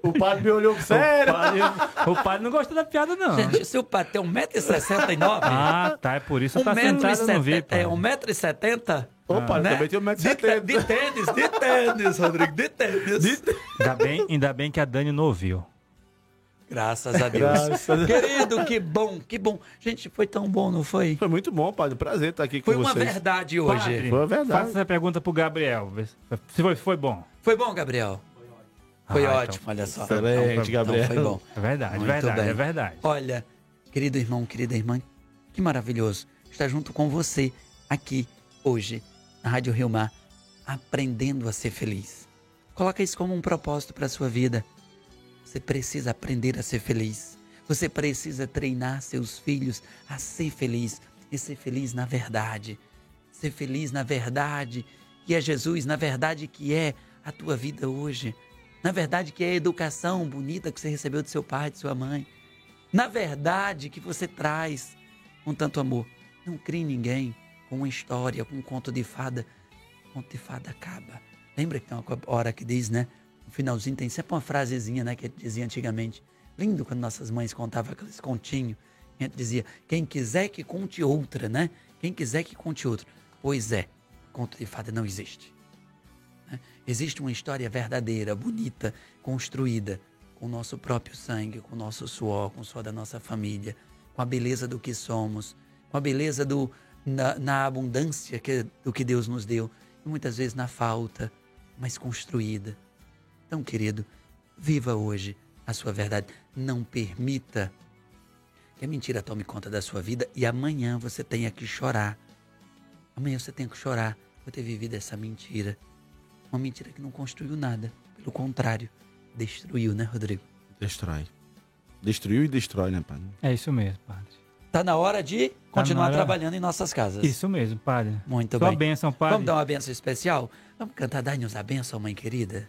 Speaker 3: o padre me olhou
Speaker 2: O
Speaker 3: sério.
Speaker 2: padre, o padre não gostou da piada, não.
Speaker 1: Gente, se o Pat tem 1,69m,
Speaker 2: Ah, tá. É por isso que tá sentado no VIP.
Speaker 1: é 1,70m,
Speaker 3: Opa,
Speaker 1: né?
Speaker 3: também tem
Speaker 1: de, te-
Speaker 3: 1,70m.
Speaker 1: de tênis, de tênis, Rodrigo, de tênis.
Speaker 2: Ainda bem, ainda bem que a Dani não ouviu.
Speaker 1: Graças a Deus.
Speaker 3: Graças.
Speaker 1: Querido, que bom, que bom. Gente, foi tão bom, não foi?
Speaker 3: Foi muito bom, padre. Prazer estar aqui com
Speaker 1: Foi uma
Speaker 3: vocês.
Speaker 1: verdade hoje.
Speaker 2: Padre,
Speaker 3: Foi uma verdade.
Speaker 2: Faça essa pergunta pro Gabriel. Se foi, foi bom.
Speaker 1: Foi bom, Gabriel? Foi
Speaker 2: Ah,
Speaker 1: ótimo, olha só.
Speaker 3: Excelente,
Speaker 1: Então,
Speaker 3: Gabriel.
Speaker 1: foi bom.
Speaker 2: É verdade,
Speaker 1: Muito
Speaker 2: verdade,
Speaker 1: bem.
Speaker 2: é verdade.
Speaker 1: Olha, querido irmão, querida irmã, que maravilhoso estar junto com você aqui hoje na Rádio Rio Mar, aprendendo a ser feliz. Coloca isso como um propósito para a sua vida. Você precisa aprender a ser feliz. Você precisa treinar seus filhos a ser feliz. e ser feliz na verdade. Ser feliz na verdade, que é Jesus, na verdade que é a tua vida hoje. Na verdade que é a educação bonita que você recebeu de seu pai, de sua mãe. Na verdade que você traz com tanto amor. Não crie ninguém com uma história, com um conto de fada. O conto de fada acaba. Lembra que tem uma hora que diz, né? No finalzinho tem sempre uma frasezinha, né? Que dizia antigamente. Lindo quando nossas mães contavam aqueles continhos. A gente dizia, quem quiser que conte outra, né? Quem quiser que conte outra. Pois é, conto de fada não existe. Né? Existe uma história verdadeira, bonita, construída com o nosso próprio sangue, com o nosso suor, com o suor da nossa família, com a beleza do que somos, com a beleza do, na, na abundância que, do que Deus nos deu, e muitas vezes na falta, mas construída. Então, querido, viva hoje a sua verdade. Não permita que a mentira tome conta da sua vida e amanhã você tenha que chorar. Amanhã você tem que chorar por ter vivido essa mentira. Uma mentira que não construiu nada. Pelo contrário, destruiu, né, Rodrigo?
Speaker 3: Destrói. Destruiu e destrói, né, padre?
Speaker 2: É isso mesmo, padre.
Speaker 1: Tá na hora de continuar
Speaker 2: hora-
Speaker 1: trabalhando em nossas casas.
Speaker 2: Isso mesmo, padre.
Speaker 1: Muito
Speaker 2: Sua
Speaker 1: bem.
Speaker 2: bênção, padre.
Speaker 1: Vamos dar uma benção especial? Vamos cantar Dai-nos a benção, mãe querida?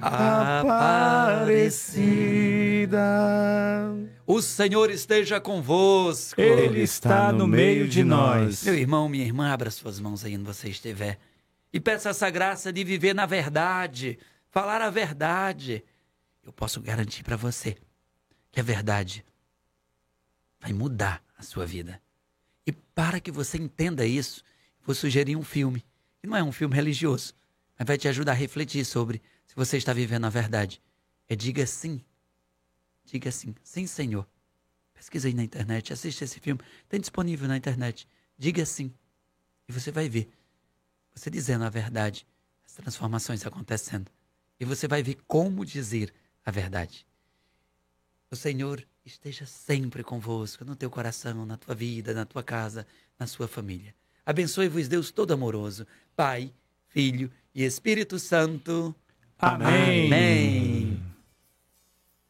Speaker 3: Aparecida.
Speaker 1: O Senhor esteja convosco.
Speaker 2: Ele está no meio de nós.
Speaker 1: Meu irmão, minha irmã, abra suas mãos aí onde você estiver. E peça essa graça de viver na verdade, falar a verdade. Eu posso garantir para você que a verdade vai mudar a sua vida. E para que você entenda isso, vou sugerir um filme. Que não é um filme religioso, mas vai te ajudar a refletir sobre se você está vivendo a verdade. É diga sim. Diga sim. Sim, Senhor. Pesquisa aí na internet, assiste esse filme. Tem disponível na internet. Diga sim. E você vai ver. Você dizendo a verdade, as transformações acontecendo. E você vai ver como dizer a verdade. O Senhor esteja sempre convosco, no teu coração, na tua vida, na tua casa, na sua família. Abençoe-vos, Deus todo amoroso, Pai, Filho e Espírito Santo.
Speaker 2: Amém.
Speaker 1: Amém.